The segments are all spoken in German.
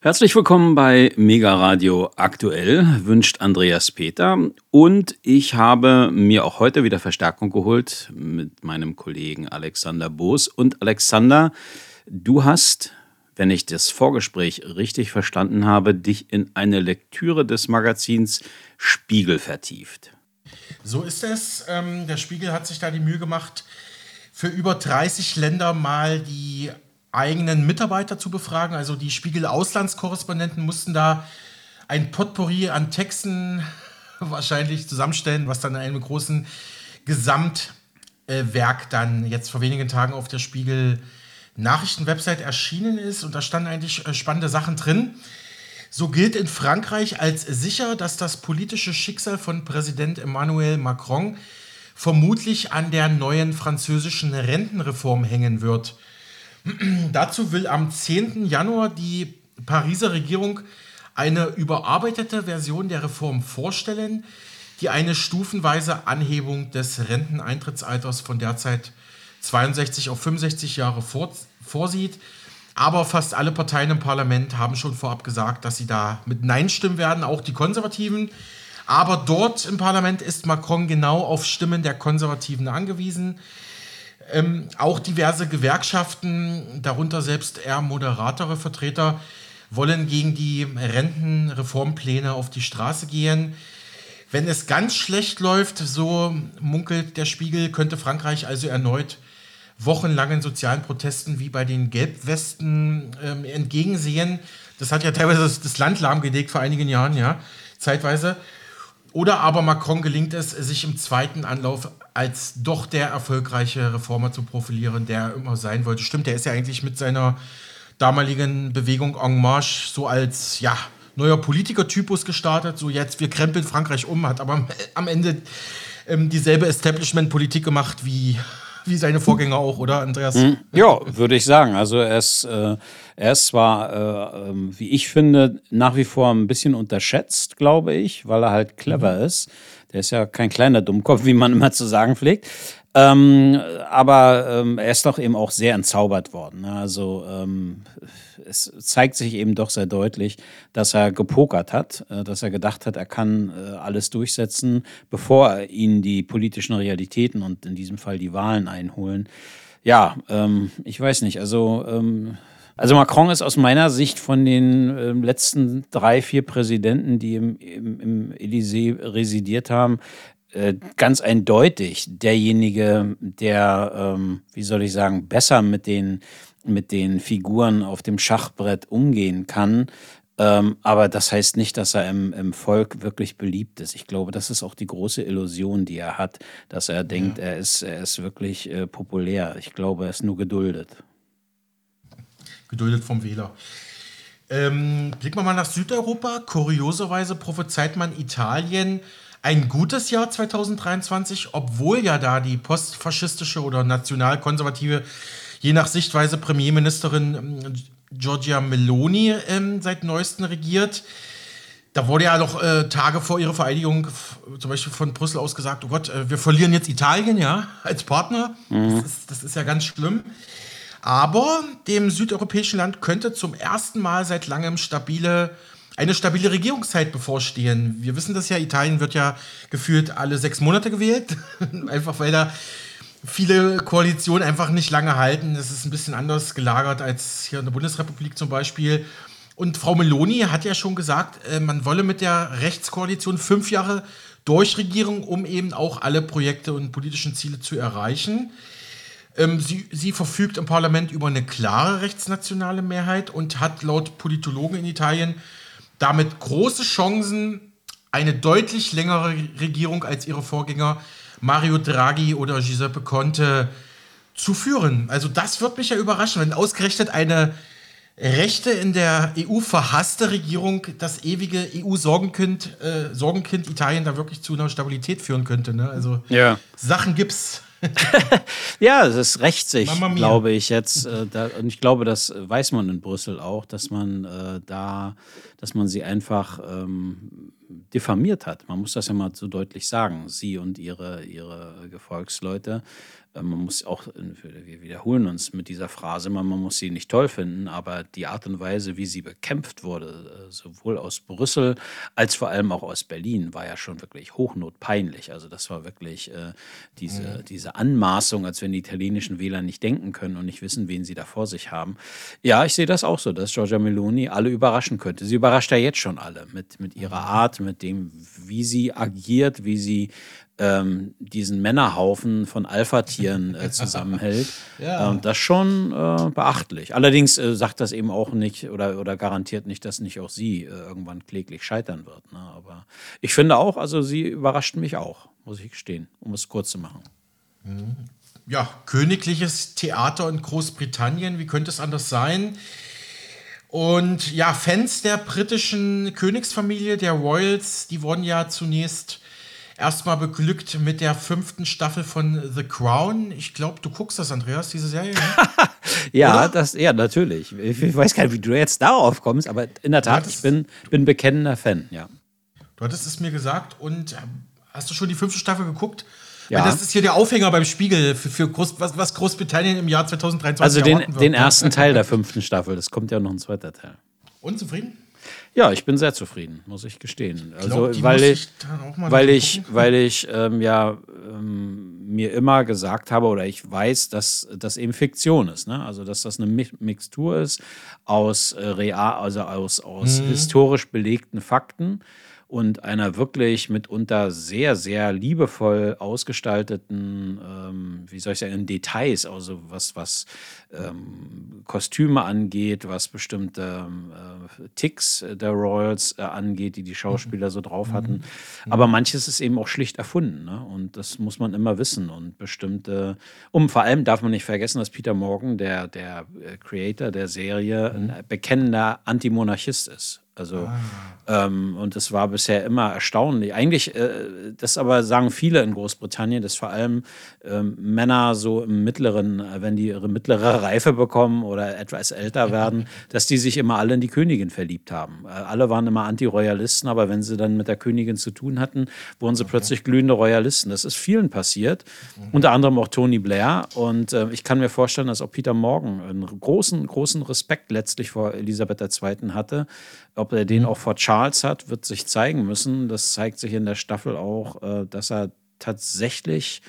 Herzlich willkommen bei Mega Radio Aktuell, wünscht Andreas Peter. Und ich habe mir auch heute wieder Verstärkung geholt mit meinem Kollegen Alexander Boos. Und Alexander, du hast, wenn ich das Vorgespräch richtig verstanden habe, dich in eine Lektüre des Magazins Spiegel vertieft. So ist es. Ähm, der Spiegel hat sich da die Mühe gemacht, für über 30 Länder mal die eigenen Mitarbeiter zu befragen. Also die Spiegel-Auslandskorrespondenten mussten da ein Potpourri an Texten wahrscheinlich zusammenstellen, was dann in einem großen Gesamtwerk dann jetzt vor wenigen Tagen auf der Spiegel Nachrichtenwebsite erschienen ist. Und da standen eigentlich äh, spannende Sachen drin. So gilt in Frankreich als sicher, dass das politische Schicksal von Präsident Emmanuel Macron vermutlich an der neuen französischen Rentenreform hängen wird. Dazu will am 10. Januar die Pariser Regierung eine überarbeitete Version der Reform vorstellen, die eine stufenweise Anhebung des Renteneintrittsalters von derzeit 62 auf 65 Jahre vorsieht. Aber fast alle Parteien im Parlament haben schon vorab gesagt, dass sie da mit Nein stimmen werden, auch die Konservativen. Aber dort im Parlament ist Macron genau auf Stimmen der Konservativen angewiesen. Ähm, auch diverse Gewerkschaften, darunter selbst eher moderatere Vertreter, wollen gegen die Rentenreformpläne auf die Straße gehen. Wenn es ganz schlecht läuft, so munkelt der Spiegel, könnte Frankreich also erneut wochenlangen sozialen Protesten wie bei den Gelbwesten ähm, entgegensehen. Das hat ja teilweise das, das Land lahmgelegt vor einigen Jahren, ja, zeitweise. Oder aber Macron gelingt es, sich im zweiten Anlauf als doch der erfolgreiche Reformer zu profilieren, der er immer sein wollte. Stimmt, der ist ja eigentlich mit seiner damaligen Bewegung En Marche so als, ja, neuer Politikertypus gestartet. So jetzt, wir krempeln Frankreich um, hat aber am Ende ähm, dieselbe Establishment-Politik gemacht wie wie seine Vorgänger auch, oder Andreas? Mhm. Ja, würde ich sagen. Also er ist, äh, er ist zwar, äh, ähm, wie ich finde, nach wie vor ein bisschen unterschätzt, glaube ich, weil er halt clever mhm. ist. Der ist ja kein kleiner Dummkopf, wie man immer zu sagen pflegt. Ähm, aber ähm, er ist doch eben auch sehr entzaubert worden. Ne? Also ähm, es zeigt sich eben doch sehr deutlich, dass er gepokert hat, äh, dass er gedacht hat, er kann äh, alles durchsetzen, bevor ihn die politischen Realitäten und in diesem Fall die Wahlen einholen. Ja, ähm, ich weiß nicht. Also ähm, also Macron ist aus meiner Sicht von den äh, letzten drei, vier Präsidenten, die im, im, im Élysée residiert haben, äh, ganz eindeutig derjenige, der, ähm, wie soll ich sagen, besser mit den, mit den Figuren auf dem Schachbrett umgehen kann. Ähm, aber das heißt nicht, dass er im, im Volk wirklich beliebt ist. Ich glaube, das ist auch die große Illusion, die er hat, dass er denkt, ja. er, ist, er ist wirklich äh, populär. Ich glaube, er ist nur geduldet. Geduldet vom Wähler. Ähm, blicken wir mal nach Südeuropa. Kurioserweise prophezeit man Italien ein gutes Jahr 2023, obwohl ja da die postfaschistische oder nationalkonservative, je nach Sichtweise Premierministerin ähm, Giorgia Meloni ähm, seit neuestem regiert. Da wurde ja noch äh, Tage vor ihrer Vereidigung zum Beispiel von Brüssel aus gesagt, oh Gott, äh, wir verlieren jetzt Italien, ja, als Partner. Mhm. Das, ist, das ist ja ganz schlimm. Aber dem südeuropäischen Land könnte zum ersten Mal seit langem stabile eine stabile Regierungszeit bevorstehen. Wir wissen das ja, Italien wird ja gefühlt alle sechs Monate gewählt, einfach weil da viele Koalitionen einfach nicht lange halten. Das ist ein bisschen anders gelagert als hier in der Bundesrepublik zum Beispiel. Und Frau Meloni hat ja schon gesagt, äh, man wolle mit der Rechtskoalition fünf Jahre durchregieren, um eben auch alle Projekte und politischen Ziele zu erreichen. Ähm, sie, sie, verfügt im Parlament über eine klare rechtsnationale Mehrheit und hat laut Politologen in Italien damit große Chancen, eine deutlich längere Regierung als ihre Vorgänger Mario Draghi oder Giuseppe Conte zu führen. Also das wird mich ja überraschen, wenn ausgerechnet eine rechte in der EU verhasste Regierung das ewige EU-Sorgenkind äh, Sorgenkind Italien da wirklich zu einer Stabilität führen könnte. Ne? Also ja. Sachen gibt's. ja, es ist rechtssich, glaube ich jetzt. Äh, da, und ich glaube, das weiß man in Brüssel auch, dass man äh, da, dass man sie einfach ähm, diffamiert hat. Man muss das ja mal so deutlich sagen. Sie und ihre, ihre Gefolgsleute. Äh, man muss auch, wir wiederholen uns mit dieser Phrase, man, man muss sie nicht toll finden, aber die Art und Weise, wie sie bekämpft wurde, äh, sowohl aus Brüssel als vor allem auch aus Berlin, war ja schon wirklich hochnotpeinlich. Also das war wirklich äh, diese, mhm. diese Anmaßung, als wenn die italienischen Wähler nicht denken können und nicht wissen, wen sie da vor sich haben. Ja, ich sehe das auch so, dass Giorgia Meloni alle überraschen könnte. Sie überrascht ja jetzt schon alle mit, mit ihrer mhm. Art, mit dem, wie sie agiert, wie sie ähm, diesen Männerhaufen von Alpha-Tieren äh, zusammenhält. ja. ähm, das schon äh, beachtlich. Allerdings äh, sagt das eben auch nicht oder, oder garantiert nicht, dass nicht auch sie äh, irgendwann kläglich scheitern wird. Ne? Aber ich finde auch, also sie überrascht mich auch, muss ich gestehen, um es kurz zu machen. Mhm. Ja, königliches Theater in Großbritannien, wie könnte es anders sein? Und ja, Fans der britischen Königsfamilie, der Royals, die wurden ja zunächst erstmal beglückt mit der fünften Staffel von The Crown. Ich glaube, du guckst das, Andreas, diese Serie. Ne? ja, das, ja, natürlich. Ich weiß gar nicht, wie du jetzt darauf kommst, aber in der Tat, ich bin, bin bekennender Fan, ja. Du hattest es mir gesagt und ähm, hast du schon die fünfte Staffel geguckt? Ja. Das ist hier der Aufhänger beim Spiegel für, für Groß, was, was, Großbritannien im Jahr 2023 Also den, den ersten Teil der fünften Staffel, das kommt ja noch ein zweiter Teil. Unzufrieden? Ja, ich bin sehr zufrieden, muss ich gestehen. Ich glaub, also, weil ich, weil ich, weil ich ähm, ja ähm, mir immer gesagt habe oder ich weiß, dass das eben Fiktion ist. Ne? Also, dass das eine Mixtur ist aus äh, real, also aus, aus mhm. historisch belegten Fakten und einer wirklich mitunter sehr, sehr liebevoll ausgestalteten, ähm, wie soll ich sagen, Details, also was, was ähm, Kostüme angeht, was bestimmte ähm, äh, Ticks der Royals äh, angeht, die die Schauspieler so drauf hatten. Mhm. Mhm. Aber manches ist eben auch schlicht erfunden ne? und das muss man immer wissen und bestimmte, um vor allem darf man nicht vergessen, dass Peter Morgan, der, der äh, Creator der Serie, ein bekennender Antimonarchist ist. Also, ah. ähm, und das war bisher immer erstaunlich. Eigentlich, äh, das aber sagen viele in Großbritannien, dass vor allem ähm, Männer so im mittleren, äh, wenn die ihre mittlere Reife bekommen oder etwas älter werden, dass die sich immer alle in die Königin verliebt haben. Äh, alle waren immer Anti-Royalisten, aber wenn sie dann mit der Königin zu tun hatten, wurden sie okay. plötzlich glühende Royalisten. Das ist vielen passiert, mhm. unter anderem auch Tony Blair. Und äh, ich kann mir vorstellen, dass auch Peter Morgan einen großen, großen Respekt letztlich vor Elisabeth II. hatte ob er den auch vor Charles hat, wird sich zeigen müssen. Das zeigt sich in der Staffel auch, äh, dass er tatsächlich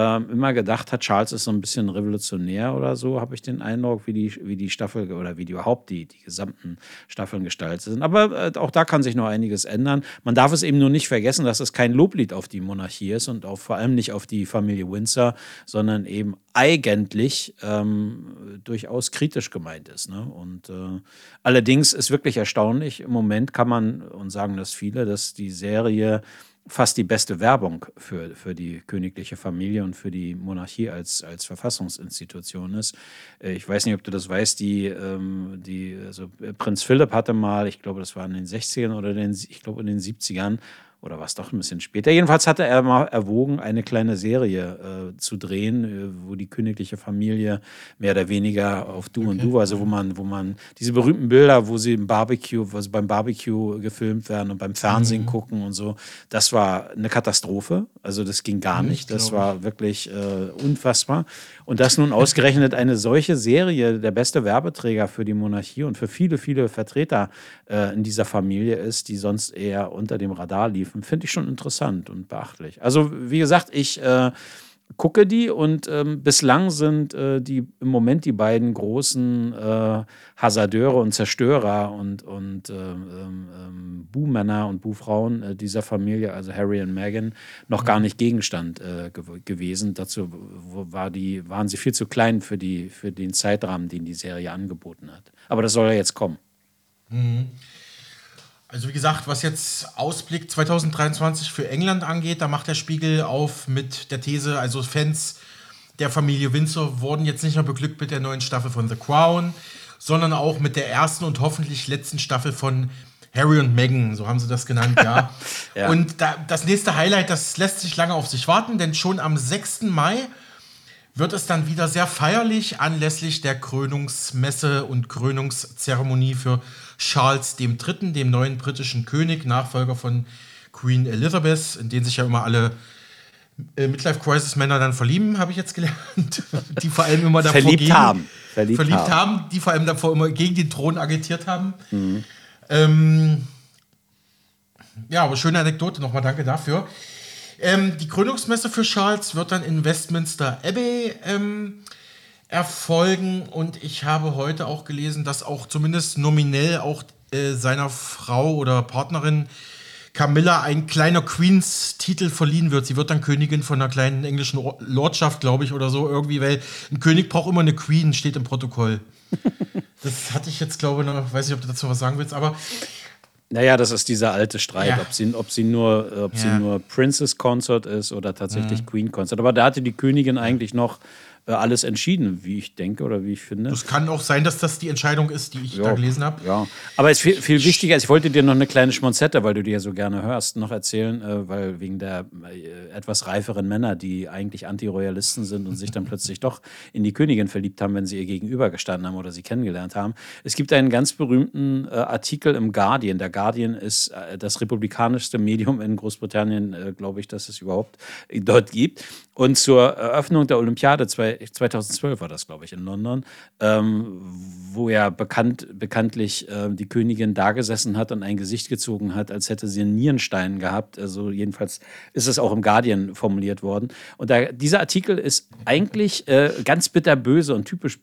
ähm, immer gedacht hat, Charles ist so ein bisschen revolutionär oder so, habe ich den Eindruck, wie die, wie die Staffel oder wie die überhaupt die, die gesamten Staffeln gestaltet sind. Aber äh, auch da kann sich noch einiges ändern. Man darf es eben nur nicht vergessen, dass es kein Loblied auf die Monarchie ist und auch vor allem nicht auf die Familie Windsor, sondern eben eigentlich ähm, durchaus kritisch gemeint ist. Ne? Und äh, allerdings ist wirklich erstaunlich, im Moment kann man, und sagen das viele, dass die Serie fast die beste Werbung für, für die königliche Familie und für die Monarchie als, als Verfassungsinstitution ist. Äh, ich weiß nicht, ob du das weißt, die, ähm, die also Prinz Philipp hatte mal, ich glaube, das war in den 60ern oder den, ich glaube in den 70ern, oder war es doch ein bisschen später. Jedenfalls hatte er mal erwogen, eine kleine Serie äh, zu drehen, äh, wo die königliche Familie mehr oder weniger auf Du okay. und Du, also wo man, wo man diese berühmten Bilder, wo sie im Barbecue, also beim Barbecue gefilmt werden und beim Fernsehen mhm. gucken und so, das war eine Katastrophe. Also das ging gar nicht. Das war wirklich äh, unfassbar. Und dass nun ausgerechnet eine solche Serie der beste Werbeträger für die Monarchie und für viele, viele Vertreter äh, in dieser Familie ist, die sonst eher unter dem Radar finde ich schon interessant und beachtlich. Also, wie gesagt, ich äh, gucke die und ähm, bislang sind äh, die im Moment die beiden großen äh, Hasardeure und Zerstörer und, und ähm, ähm, Buhmänner und Buhfrauen äh, dieser Familie, also Harry und Meghan, noch gar nicht Gegenstand äh, ge gewesen. Dazu war die, waren sie viel zu klein für, die, für den Zeitrahmen, den die Serie angeboten hat. Aber das soll ja jetzt kommen. Mhm. Also wie gesagt, was jetzt Ausblick 2023 für England angeht, da macht der Spiegel auf mit der These, also Fans der Familie Windsor wurden jetzt nicht nur beglückt mit der neuen Staffel von The Crown, sondern auch mit der ersten und hoffentlich letzten Staffel von Harry und Meghan, so haben sie das genannt, ja. ja. Und da, das nächste Highlight, das lässt sich lange auf sich warten, denn schon am 6. Mai wird es dann wieder sehr feierlich anlässlich der Krönungsmesse und Krönungszeremonie für Charles III., dem neuen britischen König, Nachfolger von Queen Elizabeth, in den sich ja immer alle äh, Midlife Crisis Männer dann verlieben, habe ich jetzt gelernt. die vor allem immer davor verliebt gegen, haben. Verliebt, verliebt haben. haben. die vor allem davor immer gegen den Thron agitiert haben. Mhm. Ähm, ja, aber schöne Anekdote nochmal, danke dafür. Ähm, die Gründungsmesse für Charles wird dann in Westminster Abbey ähm, erfolgen und ich habe heute auch gelesen, dass auch zumindest nominell auch äh, seiner Frau oder Partnerin Camilla ein kleiner Queens-Titel verliehen wird. Sie wird dann Königin von einer kleinen englischen Lordschaft, glaube ich, oder so irgendwie, weil ein König braucht immer eine Queen, steht im Protokoll. das hatte ich jetzt, glaube ich, noch, weiß nicht, ob du dazu was sagen willst, aber naja, das ist dieser alte Streit, ja. ob, sie, ob, sie, nur, ob ja. sie nur Princess Consort ist oder tatsächlich mhm. Queen Consort. Aber da hatte die Königin eigentlich noch alles entschieden, wie ich denke oder wie ich finde. Es kann auch sein, dass das die Entscheidung ist, die ich ja, da gelesen habe. Ja, aber es ist viel, viel wichtiger. Ich wollte dir noch eine kleine Schmonzette, weil du die ja so gerne hörst, noch erzählen, äh, weil wegen der äh, etwas reiferen Männer, die eigentlich Antiroyalisten sind und sich dann plötzlich doch in die Königin verliebt haben, wenn sie ihr gegenüber gestanden haben oder sie kennengelernt haben. Es gibt einen ganz berühmten äh, Artikel im Guardian. Der Guardian ist äh, das republikanischste Medium in Großbritannien, äh, glaube ich, dass es überhaupt dort gibt. Und zur Eröffnung der Olympiade 2012 war das, glaube ich, in London, ähm, wo ja bekannt, bekanntlich äh, die Königin da gesessen hat und ein Gesicht gezogen hat, als hätte sie einen Nierenstein gehabt. Also jedenfalls ist es auch im Guardian formuliert worden. Und da, dieser Artikel ist eigentlich äh, ganz bitterböse und typisch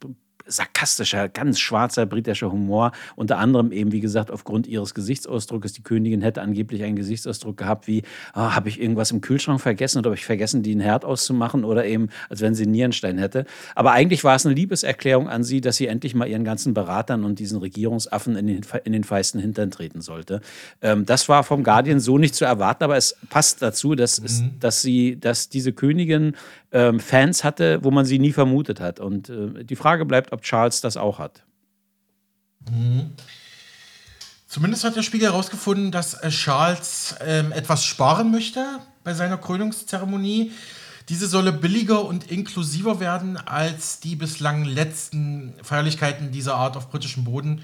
sarkastischer, ganz schwarzer britischer Humor. Unter anderem eben, wie gesagt, aufgrund ihres Gesichtsausdrucks. Die Königin hätte angeblich einen Gesichtsausdruck gehabt wie, oh, habe ich irgendwas im Kühlschrank vergessen oder habe ich vergessen, den Herd auszumachen oder eben, als wenn sie einen Nierenstein hätte. Aber eigentlich war es eine Liebeserklärung an sie, dass sie endlich mal ihren ganzen Beratern und diesen Regierungsaffen in den, in den feisten Hintern treten sollte. Ähm, das war vom Guardian so nicht zu erwarten, aber es passt dazu, dass, mhm. es, dass sie, dass diese Königin ähm, Fans hatte, wo man sie nie vermutet hat. Und äh, die Frage bleibt, ob Charles das auch hat. Mhm. Zumindest hat der Spiegel herausgefunden, dass äh, Charles ähm, etwas sparen möchte bei seiner Krönungszeremonie. Diese solle billiger und inklusiver werden als die bislang letzten Feierlichkeiten dieser Art auf britischem Boden.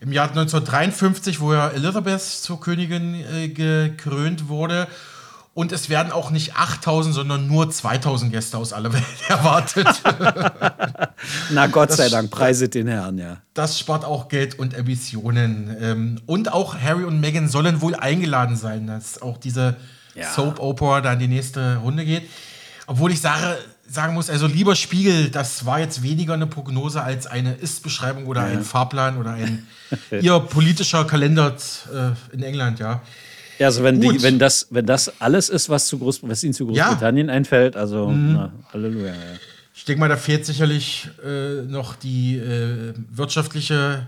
Im Jahr 1953, wo ja Elizabeth zur Königin äh, gekrönt wurde und es werden auch nicht 8000, sondern nur 2000 Gäste aus aller Welt erwartet. Na Gott das, sei Dank, preiset den Herrn, ja. Das spart auch Geld und Emissionen. Ähm, und auch Harry und Meghan sollen wohl eingeladen sein, dass auch diese ja. Soap Opera da in die nächste Runde geht. Obwohl ich sage, sagen muss, also lieber Spiegel, das war jetzt weniger eine Prognose als eine Ist-Beschreibung oder ja. ein Fahrplan oder ein ihr politischer Kalender äh, in England, ja. Ja, also wenn, die, wenn, das, wenn das alles ist, was, zu Groß, was ihnen zu Großbritannien ja. einfällt, also mhm. na, Halleluja. Ja. Ich denke mal, da fehlt sicherlich äh, noch die äh, wirtschaftliche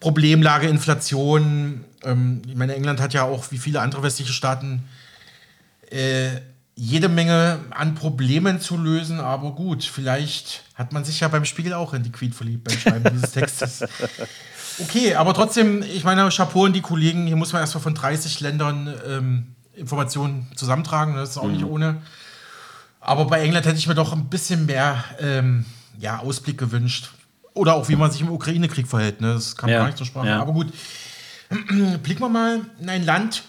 Problemlage, Inflation. Ähm, ich meine, England hat ja auch wie viele andere westliche Staaten äh, jede Menge an Problemen zu lösen, aber gut, vielleicht hat man sich ja beim Spiegel auch in die Queen verliebt beim Schreiben dieses Textes. Okay, aber trotzdem, ich meine, Chapeau an die Kollegen. Hier muss man erstmal von 30 Ländern ähm, Informationen zusammentragen. Das ist auch mhm. nicht ohne. Aber bei England hätte ich mir doch ein bisschen mehr ähm, ja, Ausblick gewünscht. Oder auch, wie man sich im Ukraine-Krieg verhält. Ne? Das kam ja. gar nicht zur Sprache. Ja. Aber gut, blicken wir mal in ein Land,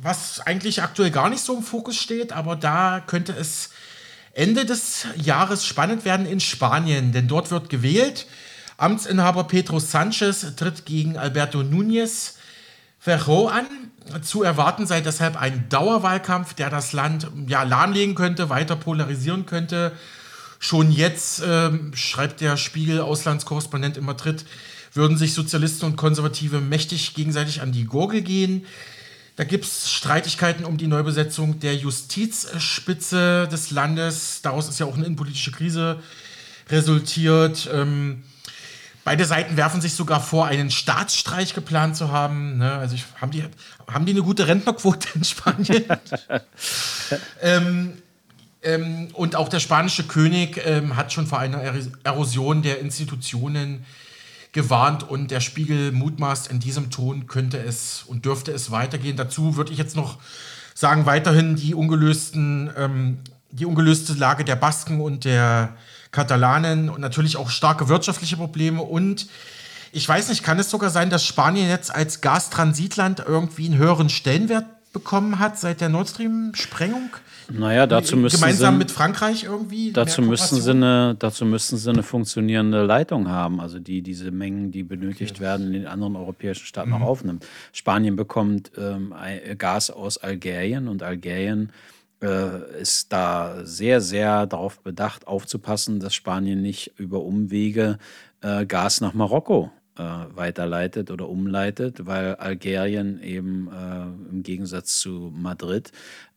was eigentlich aktuell gar nicht so im Fokus steht. Aber da könnte es Ende des Jahres spannend werden in Spanien. Denn dort wird gewählt. Amtsinhaber Pedro Sanchez tritt gegen Alberto Núñez Ferro an. Zu erwarten sei deshalb ein Dauerwahlkampf, der das Land ja, lahmlegen könnte, weiter polarisieren könnte. Schon jetzt, äh, schreibt der Spiegel-Auslandskorrespondent in Madrid, würden sich Sozialisten und Konservative mächtig gegenseitig an die Gurgel gehen. Da gibt es Streitigkeiten um die Neubesetzung der Justizspitze des Landes. Daraus ist ja auch eine innenpolitische Krise resultiert. Ähm, Beide Seiten werfen sich sogar vor, einen Staatsstreich geplant zu haben. Ne? Also ich, haben, die, haben die eine gute Rentnerquote in Spanien? ähm, ähm, und auch der spanische König ähm, hat schon vor einer Erosion der Institutionen gewarnt und der Spiegel mutmaßt, in diesem Ton könnte es und dürfte es weitergehen. Dazu würde ich jetzt noch sagen, weiterhin die ungelösten, ähm, die ungelöste Lage der Basken und der Katalanen und natürlich auch starke wirtschaftliche Probleme und ich weiß nicht, kann es sogar sein, dass Spanien jetzt als Gastransitland irgendwie einen höheren Stellenwert bekommen hat seit der Nord Stream-Sprengung? Naja, dazu müssen Gemeinsam sie, mit Frankreich irgendwie? Dazu müssen, sie eine, dazu müssen sie eine funktionierende Leitung haben, also die diese Mengen, die benötigt okay. werden, in den anderen europäischen Staaten mhm. auch aufnimmt. Spanien bekommt ähm, Gas aus Algerien und Algerien äh, ist da sehr, sehr darauf bedacht, aufzupassen, dass Spanien nicht über Umwege äh, Gas nach Marokko äh, weiterleitet oder umleitet, weil Algerien eben äh, im Gegensatz zu Madrid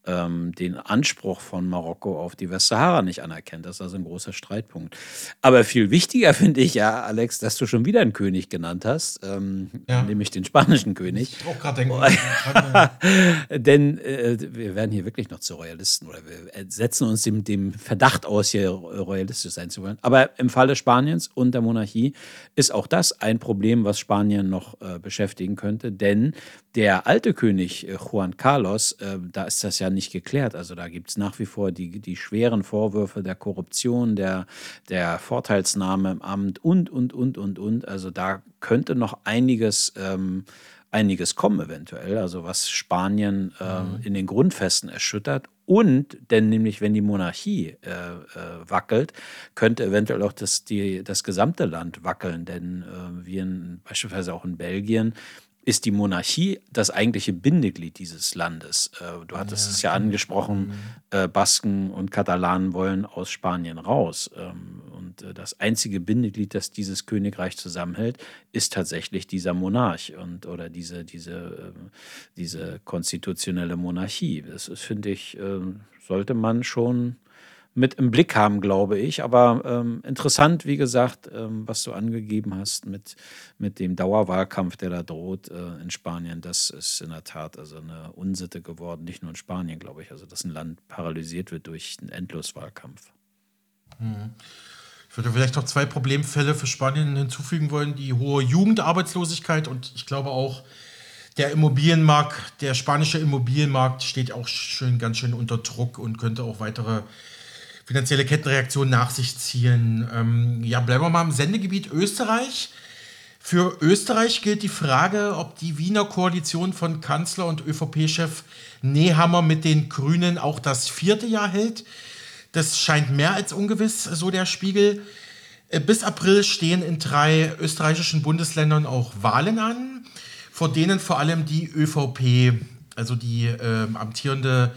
ähm, den Anspruch von Marokko auf die Westsahara nicht anerkennt. Das ist also ein großer Streitpunkt. Aber viel wichtiger finde ich ja, Alex, dass du schon wieder einen König genannt hast, ähm, ja. nämlich den spanischen König. Ich auch gerade denken. Denn äh, wir werden hier wirklich noch zu Royalisten oder wir setzen uns dem, dem Verdacht aus, hier royalistisch sein zu wollen. Aber im Falle Spaniens und der Monarchie ist auch das ein Problem, was Spanien noch äh, beschäftigen könnte. Denn der alte König äh, Juan Carlos, äh, da ist das ja nicht geklärt. Also da gibt es nach wie vor die, die schweren Vorwürfe der Korruption, der, der Vorteilsnahme im Amt und, und, und, und, und. Also da könnte noch einiges, ähm, einiges kommen eventuell, also was Spanien äh, mhm. in den Grundfesten erschüttert. Und, denn nämlich, wenn die Monarchie äh, äh, wackelt, könnte eventuell auch das, die, das gesamte Land wackeln. Denn äh, wir in, beispielsweise auch in Belgien ist die Monarchie das eigentliche Bindeglied dieses Landes. Äh, du hattest ja, es ja angesprochen, mhm. äh, Basken und Katalanen wollen aus Spanien raus. Ähm, und äh, das einzige Bindeglied, das dieses Königreich zusammenhält, ist tatsächlich dieser Monarch und oder diese, diese, ähm, diese konstitutionelle Monarchie. Das ist, finde ich, ähm, sollte man schon mit im Blick haben, glaube ich. Aber ähm, interessant, wie gesagt, ähm, was du angegeben hast mit, mit dem Dauerwahlkampf, der da droht äh, in Spanien. Das ist in der Tat also eine Unsitte geworden, nicht nur in Spanien, glaube ich. Also, dass ein Land paralysiert wird durch einen Endloswahlkampf. Mhm. Ich würde vielleicht noch zwei Problemfälle für Spanien hinzufügen wollen: die hohe Jugendarbeitslosigkeit und ich glaube auch, der Immobilienmarkt, der spanische Immobilienmarkt steht auch schön, ganz schön unter Druck und könnte auch weitere finanzielle Kettenreaktionen nach sich ziehen. Ähm, ja, bleiben wir mal im Sendegebiet Österreich. Für Österreich gilt die Frage, ob die Wiener Koalition von Kanzler und ÖVP-Chef Nehammer mit den Grünen auch das vierte Jahr hält. Das scheint mehr als ungewiss, so der Spiegel. Äh, bis April stehen in drei österreichischen Bundesländern auch Wahlen an, vor denen vor allem die ÖVP, also die äh, amtierende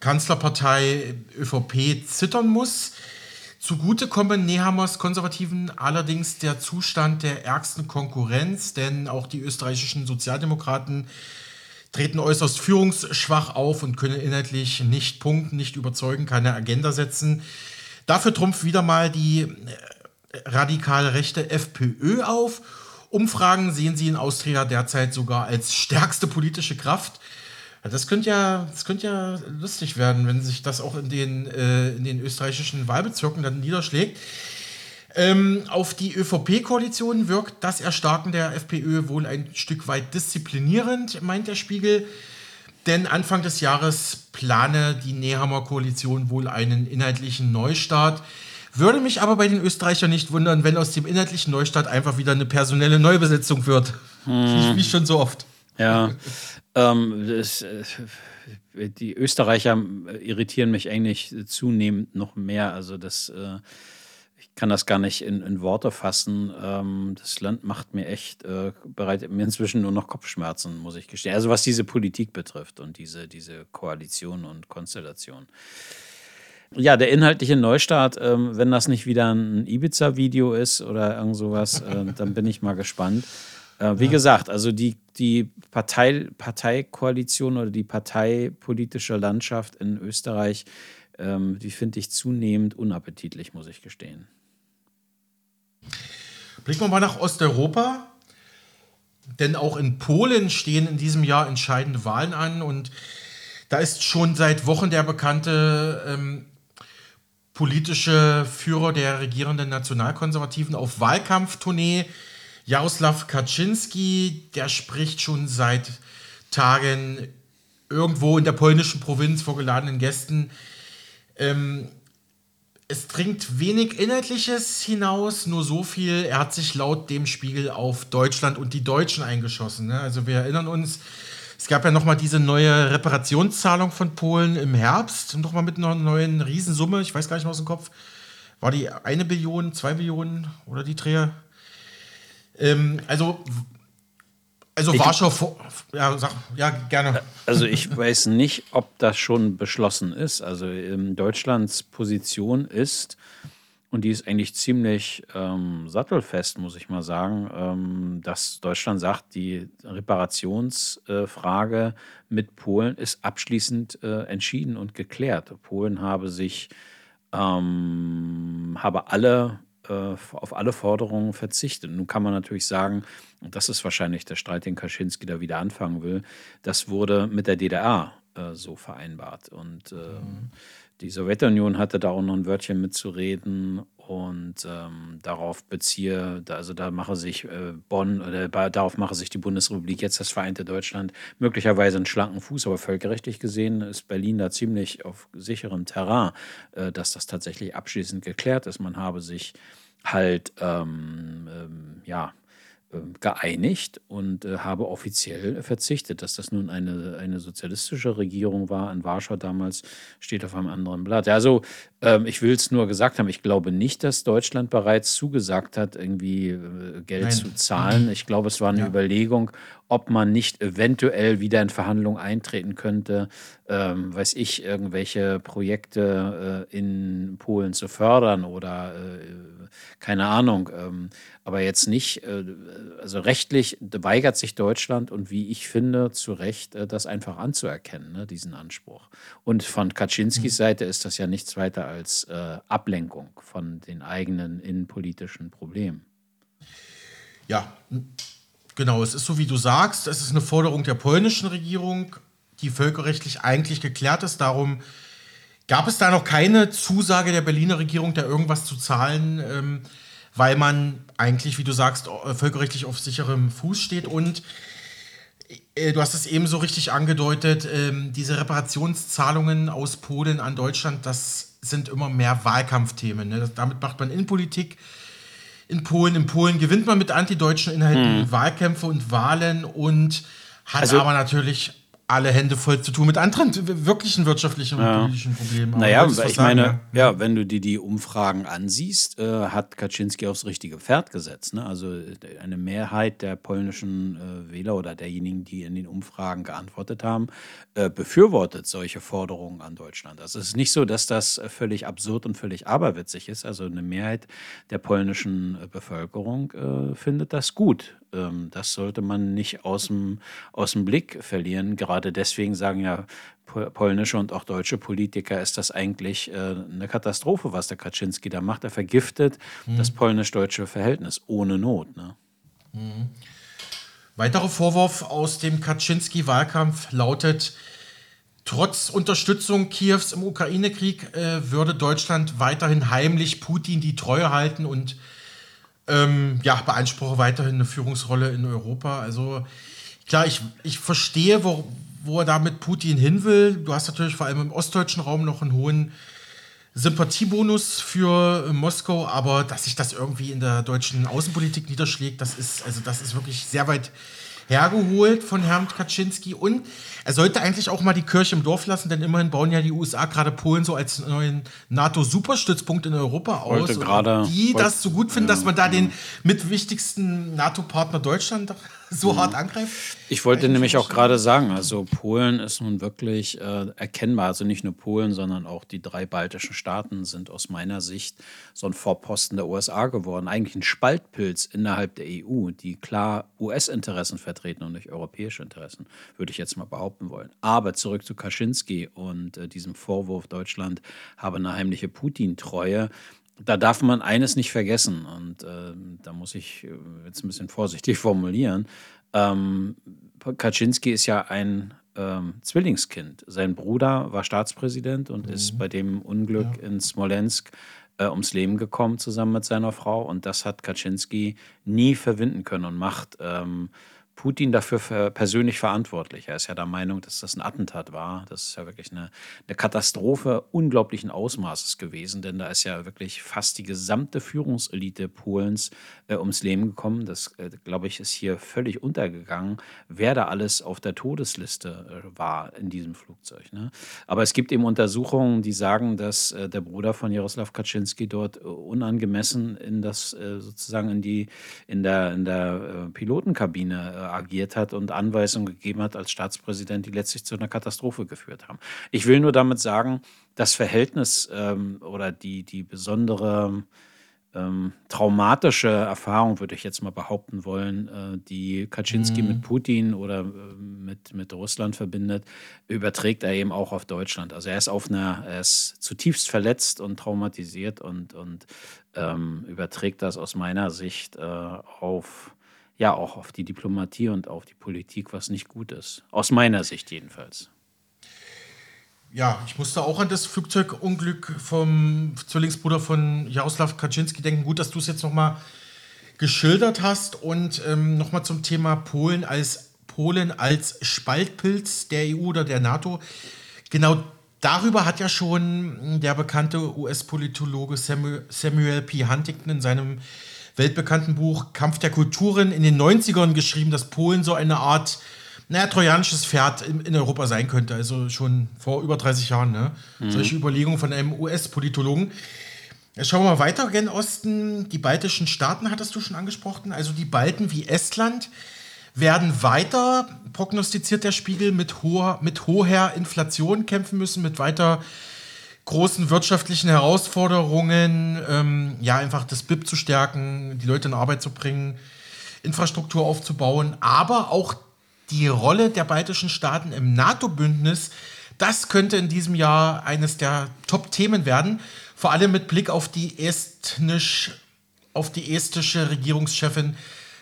Kanzlerpartei ÖVP zittern muss. Zugute kommen Nehammers Konservativen allerdings der Zustand der ärgsten Konkurrenz, denn auch die österreichischen Sozialdemokraten treten äußerst führungsschwach auf und können inhaltlich nicht punkten, nicht überzeugen, keine Agenda setzen. Dafür trumpft wieder mal die äh, radikale rechte FPÖ auf. Umfragen sehen sie in Austria derzeit sogar als stärkste politische Kraft. Das könnte ja, das könnte ja lustig werden, wenn sich das auch in den, äh, in den österreichischen Wahlbezirken dann niederschlägt. Ähm, auf die ÖVP-Koalition wirkt das Erstarken der FPÖ wohl ein Stück weit disziplinierend, meint der Spiegel. Denn Anfang des Jahres plane die Nehammer Koalition wohl einen inhaltlichen Neustart. Würde mich aber bei den Österreichern nicht wundern, wenn aus dem inhaltlichen Neustart einfach wieder eine personelle Neubesetzung wird. Hm. Wie schon so oft. Ja, ähm, das, äh, die Österreicher irritieren mich eigentlich zunehmend noch mehr. Also das, äh, ich kann das gar nicht in, in Worte fassen. Ähm, das Land macht mir echt, äh, bereitet mir inzwischen nur noch Kopfschmerzen, muss ich gestehen. Also was diese Politik betrifft und diese, diese Koalition und Konstellation. Ja, der inhaltliche Neustart, ähm, wenn das nicht wieder ein Ibiza-Video ist oder irgend sowas, äh, dann bin ich mal gespannt. Äh, wie ja. gesagt, also die, die Partei, Parteikoalition oder die parteipolitische Landschaft in Österreich, ähm, die finde ich zunehmend unappetitlich, muss ich gestehen. Blicken wir mal nach Osteuropa. Denn auch in Polen stehen in diesem Jahr entscheidende Wahlen an und da ist schon seit Wochen der bekannte ähm, politische Führer der regierenden Nationalkonservativen auf Wahlkampftournee Jaroslav Kaczynski, der spricht schon seit Tagen irgendwo in der polnischen Provinz vor geladenen Gästen. Ähm, es dringt wenig Inhaltliches hinaus, nur so viel. Er hat sich laut dem Spiegel auf Deutschland und die Deutschen eingeschossen. Ne? Also wir erinnern uns, Es gab ja nochmal diese neue Reparationszahlung von Polen im Herbst, nochmal mit einer neuen Riesensumme, ich weiß gar nicht mehr aus dem Kopf. War die eine Billion, zwei Billionen oder die Dreher? Ähm, also also ich, Warschau, ja, sag, ja, gerne. Also ich weiß nicht, ob das schon beschlossen ist. Also ähm, Deutschlands Position ist, und die ist eigentlich ziemlich ähm, sattelfest, muss ich mal sagen, ähm, dass Deutschland sagt, die Reparationsfrage äh, mit Polen ist abschließend äh, entschieden und geklärt. Polen habe sich ähm, habe alle äh, auf alle Forderungen verzichtet. Nun kann man natürlich sagen, und das ist wahrscheinlich der Streit, den Kaczynski da wieder anfangen will, das wurde mit der DDR äh, so vereinbart. Und äh, mhm. die Sowjetunion hatte da auch noch ein Wörtchen mitzureden und ähm, darauf beziehe, also da mache sich äh, Bonn oder darauf mache sich die Bundesrepublik jetzt das vereinte Deutschland möglicherweise einen schlanken Fuß, aber völkerrechtlich gesehen ist Berlin da ziemlich auf sicherem Terrain, äh, dass das tatsächlich abschließend geklärt ist. Man habe sich halt ähm, ähm, ja geeinigt und äh, habe offiziell verzichtet. Dass das nun eine, eine sozialistische Regierung war in Warschau damals, steht auf einem anderen Blatt. Also ähm, ich will es nur gesagt haben, ich glaube nicht, dass Deutschland bereits zugesagt hat, irgendwie äh, Geld Nein. zu zahlen. Ich glaube, es war eine ja. Überlegung, ob man nicht eventuell wieder in Verhandlungen eintreten könnte, ähm, weiß ich, irgendwelche Projekte äh, in Polen zu fördern oder äh, keine Ahnung. Ähm, aber jetzt nicht, äh, also rechtlich weigert sich Deutschland und wie ich finde, zu Recht, äh, das einfach anzuerkennen, ne, diesen Anspruch. Und von Kaczynskis mhm. Seite ist das ja nichts weiter als äh, Ablenkung von den eigenen innenpolitischen Problemen. Ja, genau. Es ist so, wie du sagst, es ist eine Forderung der polnischen Regierung, die völkerrechtlich eigentlich geklärt ist. Darum gab es da noch keine Zusage der Berliner Regierung, da irgendwas zu zahlen, ähm, weil man eigentlich, wie du sagst, völkerrechtlich auf sicherem Fuß steht und äh, du hast es eben so richtig angedeutet, ähm, diese Reparationszahlungen aus Polen an Deutschland, das sind immer mehr Wahlkampfthemen. Ne? Damit macht man Innenpolitik in Polen. In Polen gewinnt man mit antideutschen Inhalten hm. Wahlkämpfe und Wahlen und hat also, aber natürlich alle Hände voll zu tun mit anderen wirklichen wirtschaftlichen und ja. politischen Problemen. Aber naja, ich sagen, meine, ja. ja. wenn du dir die Umfragen ansiehst, äh, hat Kaczynski aufs richtige Pferd gesetzt. Ne? Also äh, eine Mehrheit der polnischen äh, Wähler oder derjenigen, die in den Umfragen geantwortet haben, äh, befürwortet solche Forderungen an Deutschland. Also es ist nicht so, dass das äh, völlig absurd und völlig aberwitzig ist. Also eine Mehrheit der polnischen äh, Bevölkerung findet das gut, ähm, das sollte man nicht aus dem, aus dem Blick verlieren. Gerade deswegen sagen ja polnische und auch deutsche Politiker, ist das eigentlich äh, eine Katastrophe, was der Kaczynski da macht. Er vergiftet mhm. das polnisch-deutsche Verhältnis ohne Not. Ne? Mhm. Weiterer Vorwurf aus dem Kaczynski-Wahlkampf lautet, Trotz Unterstützung Kiews im Ukraine-Krieg äh, würde Deutschland weiterhin heimlich Putin die Treue halten und ähm, ja, beanspruche weiterhin eine Führungsrolle in Europa. Also klar, ich, ich verstehe, wo, wo er da mit Putin hin will. Du hast natürlich vor allem im ostdeutschen Raum noch einen hohen Sympathiebonus für Moskau, aber dass sich das irgendwie in der deutschen Außenpolitik niederschlägt, das ist, also das ist wirklich sehr weit hergeholt von Herrn Kaczynski. Und er sollte eigentlich auch mal die Kirche im Dorf lassen, denn immerhin bauen ja die USA gerade Polen so als neuen NATO-Superstützpunkt in Europa aus. Und die das so gut finden, ja, dass man da den mit wichtigsten NATO-Partner Deutschland so hart angreift? Ich wollte Eigentlich nämlich auch gerade sagen, also Polen ist nun wirklich äh, erkennbar, also nicht nur Polen, sondern auch die drei baltischen Staaten sind aus meiner Sicht so ein Vorposten der USA geworden. Eigentlich ein Spaltpilz innerhalb der EU, die klar US-Interessen vertreten und nicht europäische Interessen, würde ich jetzt mal behaupten wollen. Aber zurück zu Kaczynski und äh, diesem Vorwurf, Deutschland habe eine heimliche Putin-Treue da darf man eines nicht vergessen, und äh, da muss ich äh, jetzt ein bisschen vorsichtig formulieren. Ähm, Kaczynski ist ja ein ähm, Zwillingskind. Sein Bruder war Staatspräsident und mhm. ist bei dem Unglück ja. in Smolensk äh, ums Leben gekommen, zusammen mit seiner Frau. Und das hat Kaczynski nie verwinden können und macht ähm, Putin dafür persönlich verantwortlich. Er ist ja der Meinung, dass das ein Attentat war. Das ist ja wirklich eine, eine Katastrophe unglaublichen Ausmaßes gewesen, denn da ist ja wirklich fast die gesamte Führungselite Polens äh, ums Leben gekommen. Das, äh, glaube ich, ist hier völlig untergegangen, wer da alles auf der Todesliste äh, war in diesem Flugzeug. Ne? Aber es gibt eben Untersuchungen, die sagen, dass äh, der Bruder von Jaroslav Kaczynski dort äh, unangemessen in das äh, sozusagen in die in der in der Pilotenkabine agiert hat und Anweisungen gegeben hat als Staatspräsident, die letztlich zu einer Katastrophe geführt haben. Ich will nur damit sagen, das Verhältnis ähm, oder die, die besondere ähm, traumatische Erfahrung, würde ich jetzt mal behaupten wollen, äh, die Kaczynski mhm. mit Putin oder äh, mit, mit Russland verbindet, überträgt er eben auch auf Deutschland. Also er ist auf einer, er ist zutiefst verletzt und traumatisiert und, und ähm, überträgt das aus meiner Sicht äh, auf ja auch auf die Diplomatie und auf die Politik, was nicht gut ist. Aus meiner Sicht jedenfalls. Ja, ich musste auch an das Flugzeugunglück vom Zwillingsbruder von Jaroslav Kaczynski denken. Gut, dass du es jetzt nochmal geschildert hast. Und ähm, nochmal zum Thema Polen als Polen als Spaltpilz der EU oder der NATO. Genau darüber hat ja schon der bekannte US-Politologe Samuel P. Huntington in seinem weltbekannten Buch Kampf der Kulturen in den 90ern geschrieben, dass Polen so eine Art, naja, trojanisches Pferd in, in Europa sein könnte. Also schon vor über 30 Jahren. Ne? Mhm. Solche Überlegungen von einem US-Politologen. Schauen wir mal weiter gen Osten. Die baltischen Staaten hattest du schon angesprochen. Also die Balten wie Estland werden weiter, prognostiziert der Spiegel, mit hoher, mit hoher Inflation kämpfen müssen, mit weiter großen wirtschaftlichen Herausforderungen, ähm, ja, einfach das BIP zu stärken, die Leute in Arbeit zu bringen, Infrastruktur aufzubauen, aber auch die Rolle der baltischen Staaten im NATO-Bündnis, das könnte in diesem Jahr eines der Top-Themen werden, vor allem mit Blick auf die estnisch, auf die estische Regierungschefin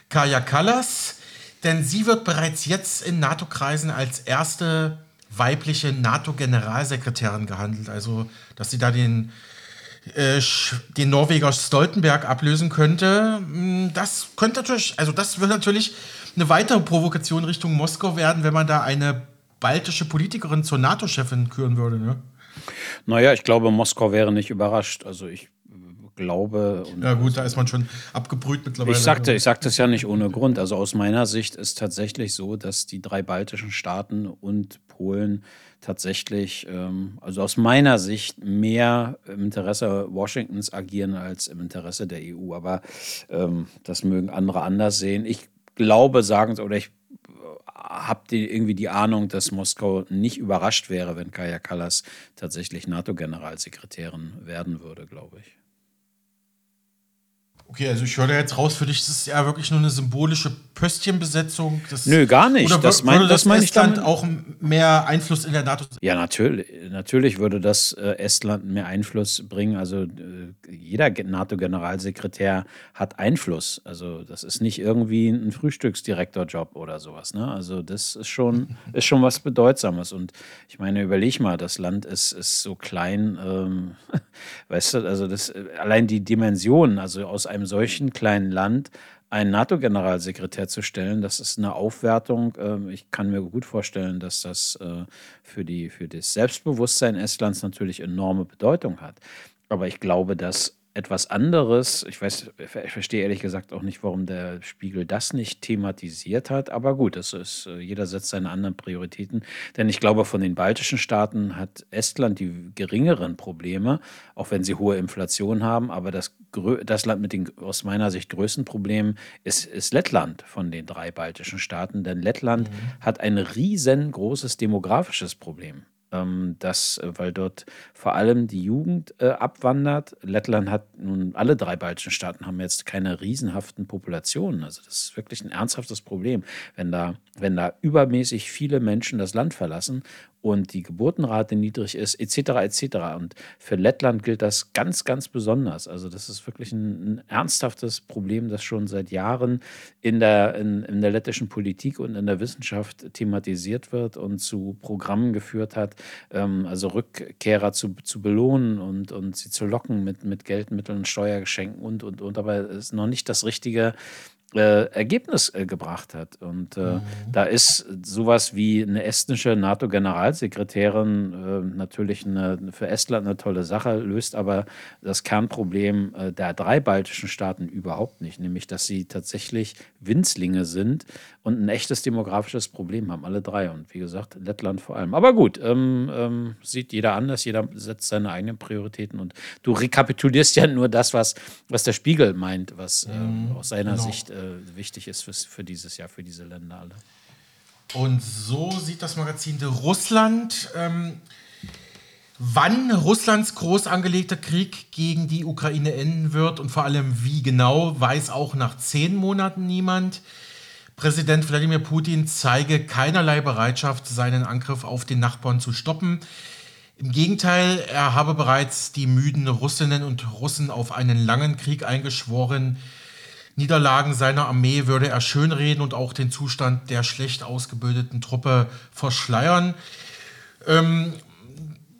Kaja Kallas, denn sie wird bereits jetzt in NATO-Kreisen als erste weibliche NATO-Generalsekretärin gehandelt. Also, dass sie da den, äh, den Norweger Stoltenberg ablösen könnte. Hm, das könnte natürlich, also das will natürlich eine weitere Provokation Richtung Moskau werden, wenn man da eine baltische Politikerin zur NATO-Chefin küren würde. Ne? Naja, ich glaube, Moskau wäre nicht überrascht. Also ich glaube. ja gut, da ist man schon abgebrüht mittlerweile. Ich sagte, ich sagte es ja nicht ohne Grund. Also aus meiner Sicht ist tatsächlich so, dass die drei baltischen Staaten und Polen tatsächlich, ähm, also aus meiner Sicht, mehr im Interesse Washingtons agieren als im Interesse der EU. Aber ähm, das mögen andere anders sehen. Ich glaube, sagen Sie, oder ich habe irgendwie die Ahnung, dass Moskau nicht überrascht wäre, wenn Kaya Kallas tatsächlich NATO-Generalsekretärin werden würde, glaube ich. Okay, also ich höre jetzt raus, für dich ist es ja wirklich nur eine symbolische Pöstchenbesetzung. Das, Nö, gar nicht. Oder das, mein, würde das, das meine Estland auch mehr Einfluss in der NATO Ja, natürlich. Natürlich würde das äh, Estland mehr Einfluss bringen. Also äh, jeder NATO-Generalsekretär hat Einfluss. Also das ist nicht irgendwie ein Frühstücksdirektorjob oder sowas. Ne? Also das ist schon, ist schon was Bedeutsames. Und ich meine, überleg mal, das Land ist, ist so klein. Ähm, weißt du, also das, allein die Dimensionen, also aus einem einem solchen kleinen Land einen NATO-Generalsekretär zu stellen, das ist eine Aufwertung. Ähm, ich kann mir gut vorstellen, dass das äh, für, die, für das Selbstbewusstsein Estlands natürlich enorme Bedeutung hat. Aber ich glaube, dass etwas anderes. Ich weiß, ich verstehe ehrlich gesagt auch nicht, warum der Spiegel das nicht thematisiert hat. Aber gut, das ist, äh, jeder setzt seine anderen Prioritäten. Denn ich glaube, von den baltischen Staaten hat Estland die geringeren Probleme, auch wenn sie hohe Inflation haben. Aber das, das Land mit den aus meiner Sicht größten Problemen ist, ist Lettland von den drei baltischen Staaten. Denn Lettland mhm. hat ein riesengroßes demografisches Problem ähm, dass, äh, weil dort vor allem die Jugend äh, abwandert. Lettland hat nun, alle drei baltischen Staaten haben jetzt keine riesenhaften Populationen. Also das ist wirklich ein ernsthaftes Problem, wenn da, wenn da übermäßig viele Menschen das Land verlassen und die Geburtenrate niedrig ist, etc. etc. Und für Lettland gilt das ganz, ganz besonders. Also das ist wirklich ein, ein ernsthaftes Problem, das schon seit Jahren in der, in, in der lettischen Politik und in der Wissenschaft thematisiert wird und zu Programmen geführt hat, ähm, also Rückkehrer zu, zu belohnen und, und sie zu locken mit, mit Geldmitteln, Steuergeschenken und, und, und. Aber es ist noch nicht das richtige äh, Ergebnis äh, gebracht hat. Und äh, mhm. da ist sowas wie eine estnische NATO-Generalsekretärin äh, natürlich eine, für Estland eine tolle Sache, löst aber das Kernproblem äh, der drei baltischen Staaten überhaupt nicht, nämlich dass sie tatsächlich Winzlinge sind und ein echtes demografisches Problem haben, alle drei. Und wie gesagt, Lettland vor allem. Aber gut, ähm, ähm, sieht jeder anders, jeder setzt seine eigenen Prioritäten und du rekapitulierst ja nur das, was, was der Spiegel meint, was mhm, aus seiner genau. Sicht äh, wichtig ist für, für dieses Jahr, für diese Länder alle. Und so sieht das Magazin de Russland. Ähm, wann Russlands groß angelegter Krieg gegen die Ukraine enden wird und vor allem wie genau, weiß auch nach zehn Monaten niemand. Präsident Wladimir Putin zeige keinerlei Bereitschaft, seinen Angriff auf den Nachbarn zu stoppen. Im Gegenteil, er habe bereits die müden Russinnen und Russen auf einen langen Krieg eingeschworen, Niederlagen seiner Armee würde er schönreden und auch den Zustand der schlecht ausgebildeten Truppe verschleiern. Ähm,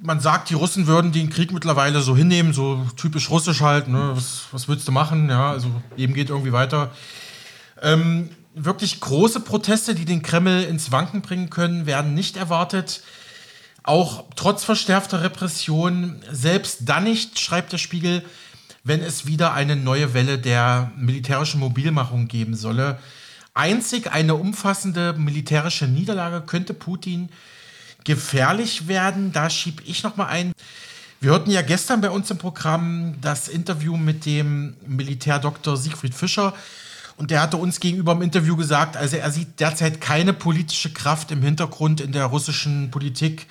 man sagt, die Russen würden den Krieg mittlerweile so hinnehmen, so typisch russisch halt. Ne? Was, was willst du machen? Ja, also Leben geht irgendwie weiter. Ähm, wirklich große Proteste, die den Kreml ins Wanken bringen können, werden nicht erwartet. Auch trotz verstärkter Repression, selbst dann nicht, schreibt der Spiegel, wenn es wieder eine neue Welle der militärischen Mobilmachung geben solle. Einzig eine umfassende militärische Niederlage könnte Putin gefährlich werden. Da schiebe ich noch mal ein. Wir hörten ja gestern bei uns im Programm das Interview mit dem Militärdoktor Siegfried Fischer. Und der hatte uns gegenüber im Interview gesagt, also er sieht derzeit keine politische Kraft im Hintergrund in der russischen Politik,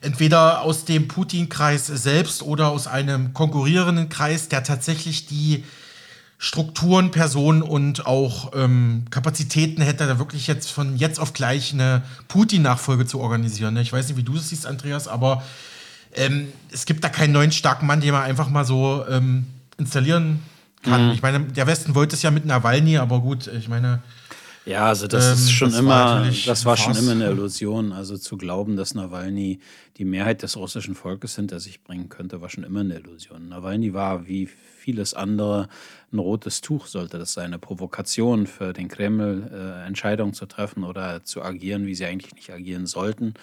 entweder aus dem Putin-Kreis selbst oder aus einem konkurrierenden Kreis, der tatsächlich die Strukturen, Personen und auch ähm, Kapazitäten hätte, da wirklich jetzt von jetzt auf gleich eine Putin-Nachfolge zu organisieren. Ich weiß nicht, wie du es siehst, Andreas, aber ähm, es gibt da keinen neuen starken Mann, den man einfach mal so ähm, installieren kann. Mhm. Ich meine, der Westen wollte es ja mit Nawalny, aber gut, ich meine, ja, also das ähm, ist schon das immer, war das war schon immer eine Illusion. Also zu glauben, dass Nawalny die Mehrheit des russischen Volkes hinter sich bringen könnte, war schon immer eine Illusion. Nawalny war wie vieles andere ein rotes Tuch, sollte das sein, eine Provokation für den Kreml, äh, Entscheidungen zu treffen oder zu agieren, wie sie eigentlich nicht agieren sollten.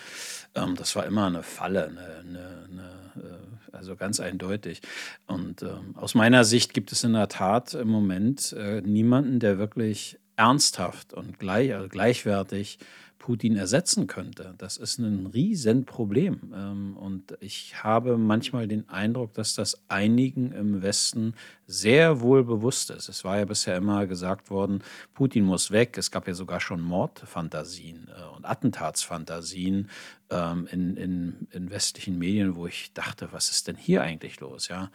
Ähm, das war immer eine Falle, eine, eine, eine äh, also ganz eindeutig. Und ähm, aus meiner Sicht gibt es in der Tat im Moment äh, niemanden, der wirklich ernsthaft und gleich, also gleichwertig Putin ersetzen könnte. Das ist ein Riesenproblem. Ähm, und ich habe manchmal den Eindruck, dass das einigen im Westen sehr wohl bewusst ist. Es war ja bisher immer gesagt worden, Putin muss weg. Es gab ja sogar schon Mordfantasien äh, und Attentatsfantasien ähm, in, in, in westlichen Medien, wo ich dachte, was ist denn hier eigentlich los? Ja?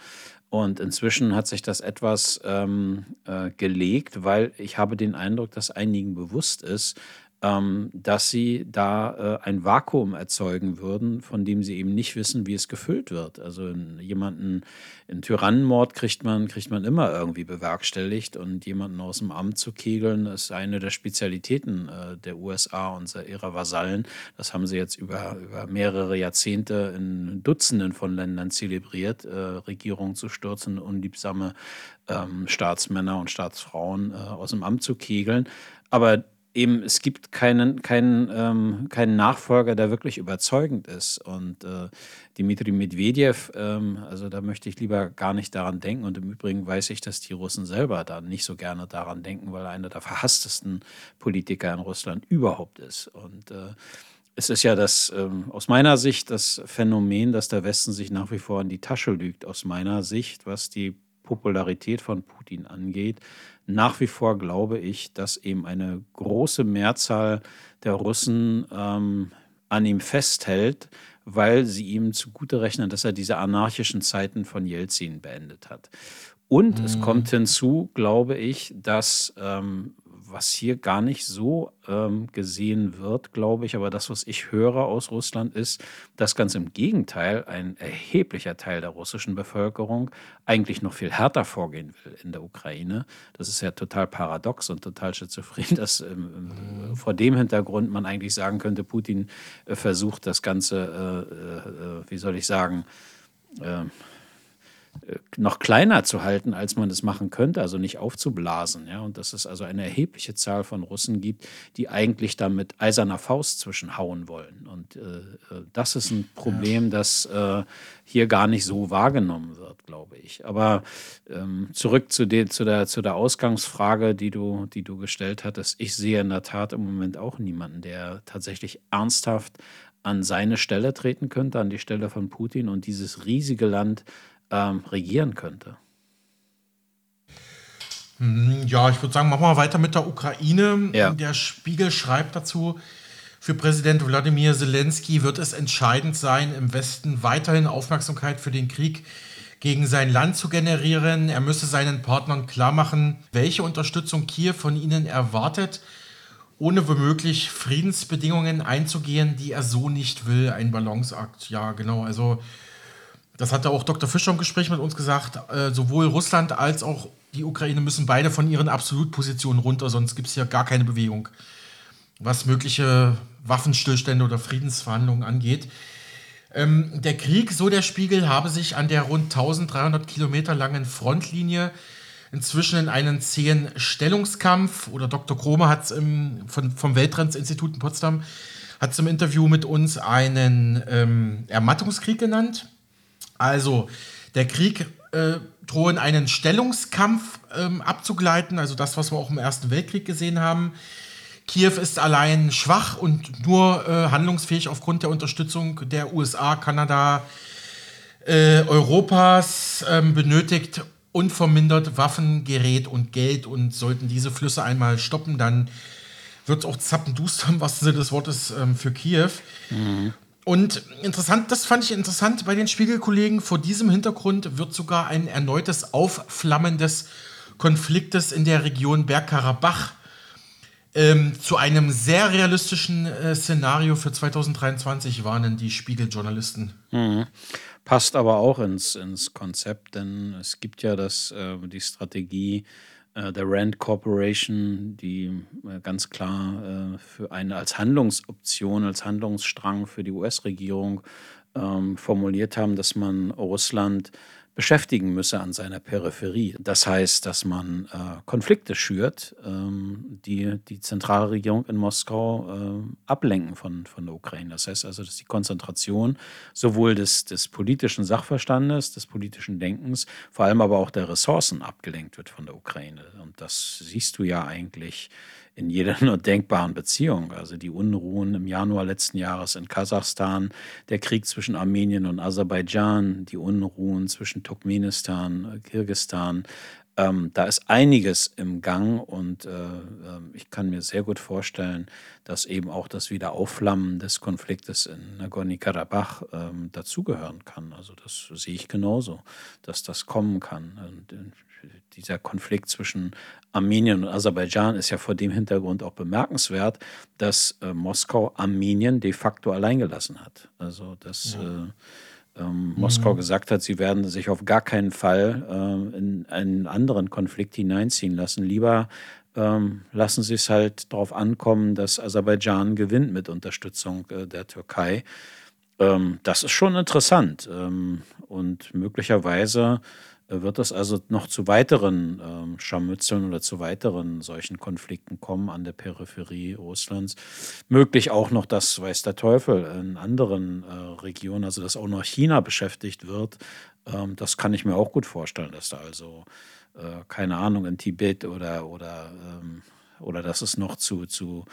Und inzwischen hat sich das etwas ähm, äh, gelegt, weil ich habe den Eindruck, dass einigen bewusst ist, ähm, dass sie da äh, ein Vakuum erzeugen würden, von dem sie eben nicht wissen, wie es gefüllt wird. Also jemanden, in Tyrannenmord kriegt man, kriegt man immer irgendwie bewerkstelligt und jemanden aus dem Amt zu kegeln, ist eine der Spezialitäten äh, der USA und ihrer Vasallen. Das haben sie jetzt über, über mehrere Jahrzehnte in Dutzenden von Ländern zelebriert, äh, Regierungen zu stürzen, unliebsame ähm, Staatsmänner und Staatsfrauen äh, aus dem Amt zu kegeln. Aber eben, es gibt keinen, keinen, ähm, keinen Nachfolger, der wirklich überzeugend ist. Und äh, Dmitri Medvedev, ähm, also da möchte ich lieber gar nicht daran denken. Und im Übrigen weiß ich, dass die Russen selber da nicht so gerne daran denken, weil er einer der verhasstesten Politiker in Russland überhaupt ist. Und äh, es ist ja das, ähm, aus meiner Sicht, das Phänomen, dass der Westen sich nach wie vor in die Tasche lügt, aus meiner Sicht, was die Popularität von Putin angeht. Nach wie vor glaube ich, dass eben eine große Mehrzahl der Russen ähm, an ihm festhält, weil sie ihm zugute rechnen, dass er diese anarchischen Zeiten von Jelzin beendet hat. Und mhm. es kommt hinzu, glaube ich, dass ähm, was hier gar nicht so ähm, gesehen wird, glaube ich, aber das, was ich höre aus Russland, ist, dass ganz im Gegenteil ein erheblicher Teil der russischen Bevölkerung eigentlich noch viel härter vorgehen will in der Ukraine. Das ist ja total paradox und total schizophren, dass ähm, mhm. vor dem Hintergrund man eigentlich sagen könnte, Putin äh, versucht das Ganze, äh, äh, wie soll ich sagen, ähm, noch kleiner zu halten, als man es machen könnte, also nicht aufzublasen. Ja? Und dass es also eine erhebliche Zahl von Russen gibt, die eigentlich da mit eiserner Faust zwischenhauen wollen. Und äh, äh, das ist ein Problem, das äh, hier gar nicht so wahrgenommen wird, glaube ich. Aber ähm, zurück zu, de, zu, der, zu der Ausgangsfrage, die du, die du gestellt hattest. Ich sehe in der Tat im Moment auch niemanden, der tatsächlich ernsthaft an seine Stelle treten könnte, an die Stelle von Putin und dieses riesige Land ähm, regieren könnte. Hm, ja, ich würde sagen, machen wir weiter mit der Ukraine. Ja. Der Spiegel schreibt dazu, für Präsident Wladimir Zelensky wird es entscheidend sein, im Westen weiterhin Aufmerksamkeit für den Krieg gegen sein Land zu generieren. Er müsse seinen Partnern klarmachen, welche Unterstützung Kiew von ihnen erwartet, ohne womöglich Friedensbedingungen einzugehen, die er so nicht will. Ein Balanceakt. Ja, genau. Also das hatte auch Dr. Fischer im Gespräch mit uns gesagt, äh, sowohl Russland als auch die Ukraine müssen beide von ihren Absolutpositionen runter, sonst gibt es hier gar keine Bewegung, was mögliche Waffenstillstände oder Friedensverhandlungen angeht. Ähm, der Krieg, so der Spiegel, habe sich an der rund 1300 Kilometer langen Frontlinie inzwischen in einen zähen Stellungskampf, oder Dr. Krome hat es vom Welttrendsinstitut in Potsdam, hat es im Interview mit uns einen ähm, Ermattungskrieg genannt. Also, der Krieg äh, drohen einen Stellungskampf ähm, abzugleiten, also das, was wir auch im Ersten Weltkrieg gesehen haben. Kiew ist allein schwach und nur äh, handlungsfähig aufgrund der Unterstützung der USA, Kanada, äh, Europas, ähm, benötigt unvermindert Waffen, Gerät und Geld und sollten diese Flüsse einmal stoppen, dann wird es auch zappenduster im wahrsten Sinne des Wortes ähm, für Kiew. Mhm. Und interessant, das fand ich interessant bei den Spiegelkollegen. Vor diesem Hintergrund wird sogar ein erneutes Aufflammen des Konfliktes in der Region Bergkarabach ähm, zu einem sehr realistischen äh, Szenario für 2023 warnen die Spiegeljournalisten. Mhm. Passt aber auch ins, ins Konzept, denn es gibt ja das, äh, die Strategie, der Rand Corporation, die äh, ganz klar äh, für eine als Handlungsoption, als Handlungsstrang für die US-Regierung ähm, formuliert haben, dass man Russland beschäftigen müsse an seiner Peripherie. Das heißt, dass man äh, Konflikte schürt, ähm, die die Zentralregierung in Moskau äh, ablenken von, von der Ukraine. Das heißt also, dass die Konzentration sowohl des, des politischen Sachverstandes, des politischen Denkens, vor allem aber auch der Ressourcen abgelenkt wird von der Ukraine. Und das siehst du ja eigentlich in jeder nur denkbaren Beziehung. Also die Unruhen im Januar letzten Jahres in Kasachstan, der Krieg zwischen Armenien und Aserbaidschan, die Unruhen zwischen Turkmenistan, Kirgistan. Ähm, da ist einiges im Gang und äh, ähm, ich kann mir sehr gut vorstellen, dass eben auch das Wiederaufflammen des Konfliktes in Nagorno-Karabach ähm, dazugehören kann. Also das sehe ich genauso, dass das kommen kann. Und äh, dieser Konflikt zwischen Armenien und Aserbaidschan ist ja vor dem Hintergrund auch bemerkenswert, dass äh, Moskau Armenien de facto alleingelassen hat. Also dass ja. äh, ähm, Moskau mhm. gesagt hat, sie werden sich auf gar keinen Fall äh, in einen anderen Konflikt hineinziehen lassen. Lieber ähm, lassen sie es halt darauf ankommen, dass Aserbaidschan gewinnt mit Unterstützung äh, der Türkei. Ähm, das ist schon interessant ähm, und möglicherweise wird es also noch zu weiteren ähm, Scharmützeln oder zu weiteren solchen Konflikten kommen an der Peripherie Russlands. Möglich auch noch, dass, weiß der Teufel, in anderen äh, Regionen, also dass auch noch China beschäftigt wird. Ähm, das kann ich mir auch gut vorstellen, dass da also, äh, keine Ahnung, in Tibet oder, oder, ähm, oder dass es noch zu, zu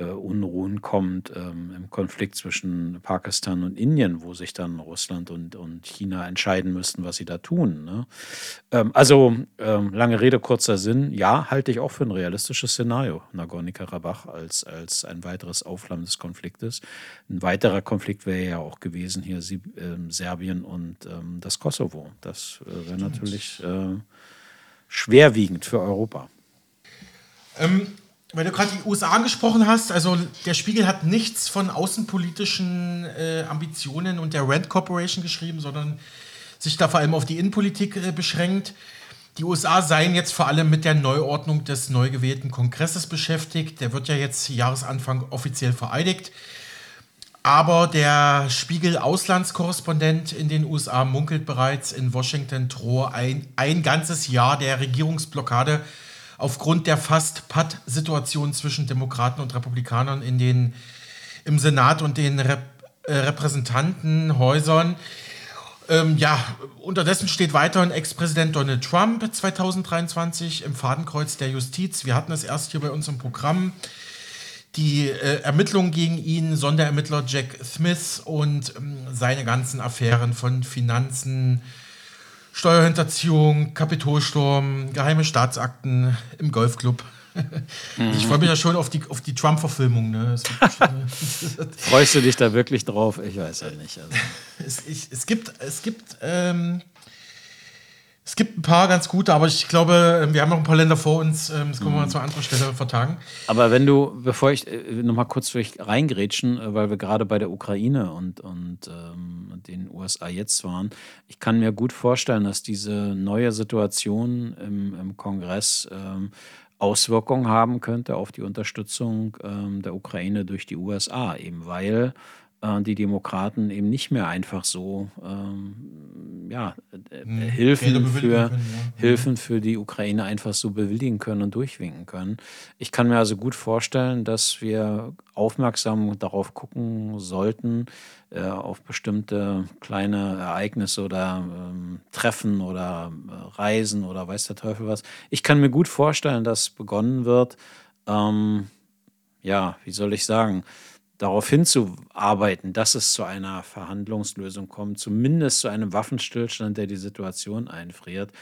äh, Unruhen kommt ähm, im Konflikt zwischen Pakistan und Indien, wo sich dann Russland und, und China entscheiden müssten, was sie da tun. Ne? Ähm, also ähm, lange Rede, kurzer Sinn, ja, halte ich auch für ein realistisches Szenario, Nagorno-Karabach als, als ein weiteres Aufflammen des Konfliktes. Ein weiterer Konflikt wäre ja auch gewesen hier Sie, äh, Serbien und ähm, das Kosovo. Das äh, wäre natürlich äh, schwerwiegend für Europa. Ähm, weil du gerade die USA angesprochen hast, also der Spiegel hat nichts von außenpolitischen äh, Ambitionen und der Rand Corporation geschrieben, sondern sich da vor allem auf die Innenpolitik äh, beschränkt. Die USA seien jetzt vor allem mit der Neuordnung des neu gewählten Kongresses beschäftigt. Der wird ja jetzt Jahresanfang offiziell vereidigt. Aber der Spiegel-Auslandskorrespondent in den USA munkelt bereits, in Washington drohe ein, ein ganzes Jahr der Regierungsblockade aufgrund der fast Patt-Situation zwischen Demokraten und Republikanern in den, im Senat und den Rep äh, Repräsentantenhäusern. Ähm, ja, unterdessen steht weiterhin Ex-Präsident Donald Trump 2023 im Fadenkreuz der Justiz. Wir hatten es erst hier bei uns im Programm. Die äh, Ermittlungen gegen ihn, Sonderermittler Jack Smith und ähm, seine ganzen Affären von Finanzen, Steuerhinterziehung, Kapitolsturm, geheime Staatsakten im Golfclub. Ich freue mich ja schon auf die, auf die Trump-Verfilmung. Ne? Freust du dich da wirklich drauf? Ich weiß ja nicht. Also. Es, ich, es gibt, es gibt ähm, es gibt ein paar ganz gute, aber ich glaube, wir haben noch ein paar Länder vor uns. Ähm, das können wir mal mhm. zu anderer Stelle vertagen. Aber wenn du, bevor ich äh, noch mal kurz reingrätschen, äh, weil wir gerade bei der Ukraine und, und ähm, den USA jetzt waren, ich kann mir gut vorstellen, dass diese neue Situation im, im Kongress ähm, Auswirkungen haben könnte auf die Unterstützung ähm, der Ukraine durch die USA, eben weil die Demokraten eben nicht mehr einfach so ähm, ja, äh, hm, Hilfen, für, können, ja. Hilfen für die Ukraine einfach so bewilligen können und durchwinken können. Ich kann mir also gut vorstellen, dass wir aufmerksam darauf gucken sollten, äh, auf bestimmte kleine Ereignisse oder ähm, Treffen oder äh, Reisen oder weiß der Teufel was. Ich kann mir gut vorstellen, dass begonnen wird, ähm, ja, wie soll ich sagen, darauf hinzuarbeiten, dass es zu einer Verhandlungslösung kommt, zumindest zu einem Waffenstillstand, der die Situation einfriert.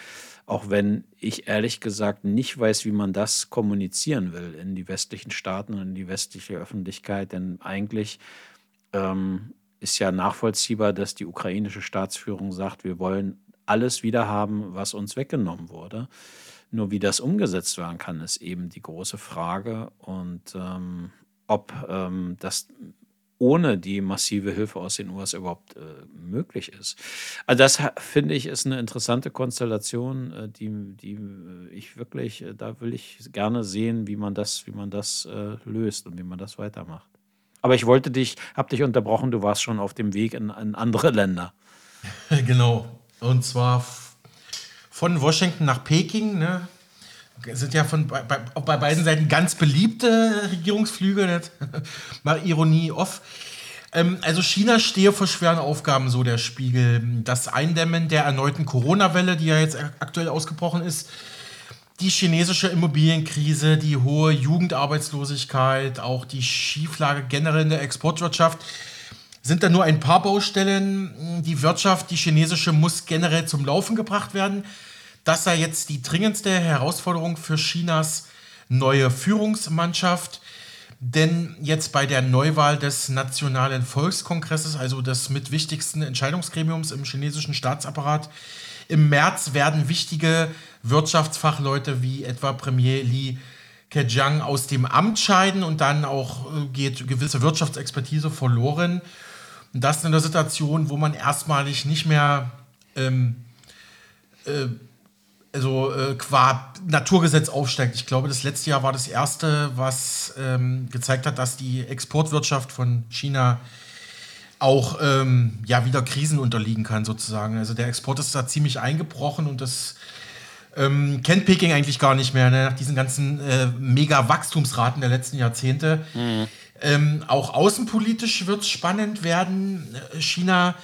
Auch wenn ich ehrlich gesagt nicht weiß, wie man das kommunizieren will in die westlichen Staaten und in die westliche Öffentlichkeit. Denn eigentlich ähm, ist ja nachvollziehbar, dass die ukrainische Staatsführung sagt, wir wollen alles wiederhaben, was uns weggenommen wurde. Nur wie das umgesetzt werden kann, ist eben die große Frage. Und ähm, ob ähm, das ohne die massive Hilfe aus den USA überhaupt äh, möglich ist. Also das finde ich ist eine interessante Konstellation, äh, die, die äh, ich wirklich, äh, da will ich gerne sehen, wie man das, wie man das äh, löst und wie man das weitermacht. Aber ich wollte dich, habe dich unterbrochen, du warst schon auf dem Weg in, in andere Länder. genau. Und zwar von Washington nach Peking, ne? Sind ja von, bei, bei beiden Seiten ganz beliebte Regierungsflüge, nicht? mal Ironie off. Ähm, also China stehe vor schweren Aufgaben, so der Spiegel. Das Eindämmen der erneuten Corona-Welle, die ja jetzt aktuell ausgebrochen ist, die chinesische Immobilienkrise, die hohe Jugendarbeitslosigkeit, auch die Schieflage generell in der Exportwirtschaft sind da nur ein paar Baustellen. Die Wirtschaft, die chinesische, muss generell zum Laufen gebracht werden. Das sei jetzt die dringendste Herausforderung für Chinas neue Führungsmannschaft. Denn jetzt bei der Neuwahl des Nationalen Volkskongresses, also des mit wichtigsten Entscheidungsgremiums im chinesischen Staatsapparat, im März werden wichtige Wirtschaftsfachleute wie etwa Premier Li Keqiang aus dem Amt scheiden und dann auch äh, geht gewisse Wirtschaftsexpertise verloren. Und das in einer Situation, wo man erstmalig nicht mehr ähm, äh, also äh, qua Naturgesetz aufsteigt. Ich glaube, das letzte Jahr war das erste, was ähm, gezeigt hat, dass die Exportwirtschaft von China auch ähm, ja, wieder Krisen unterliegen kann, sozusagen. Also der Export ist da ziemlich eingebrochen und das ähm, kennt Peking eigentlich gar nicht mehr, ne? nach diesen ganzen äh, Mega-Wachstumsraten der letzten Jahrzehnte. Mhm. Ähm, auch außenpolitisch wird es spannend werden. China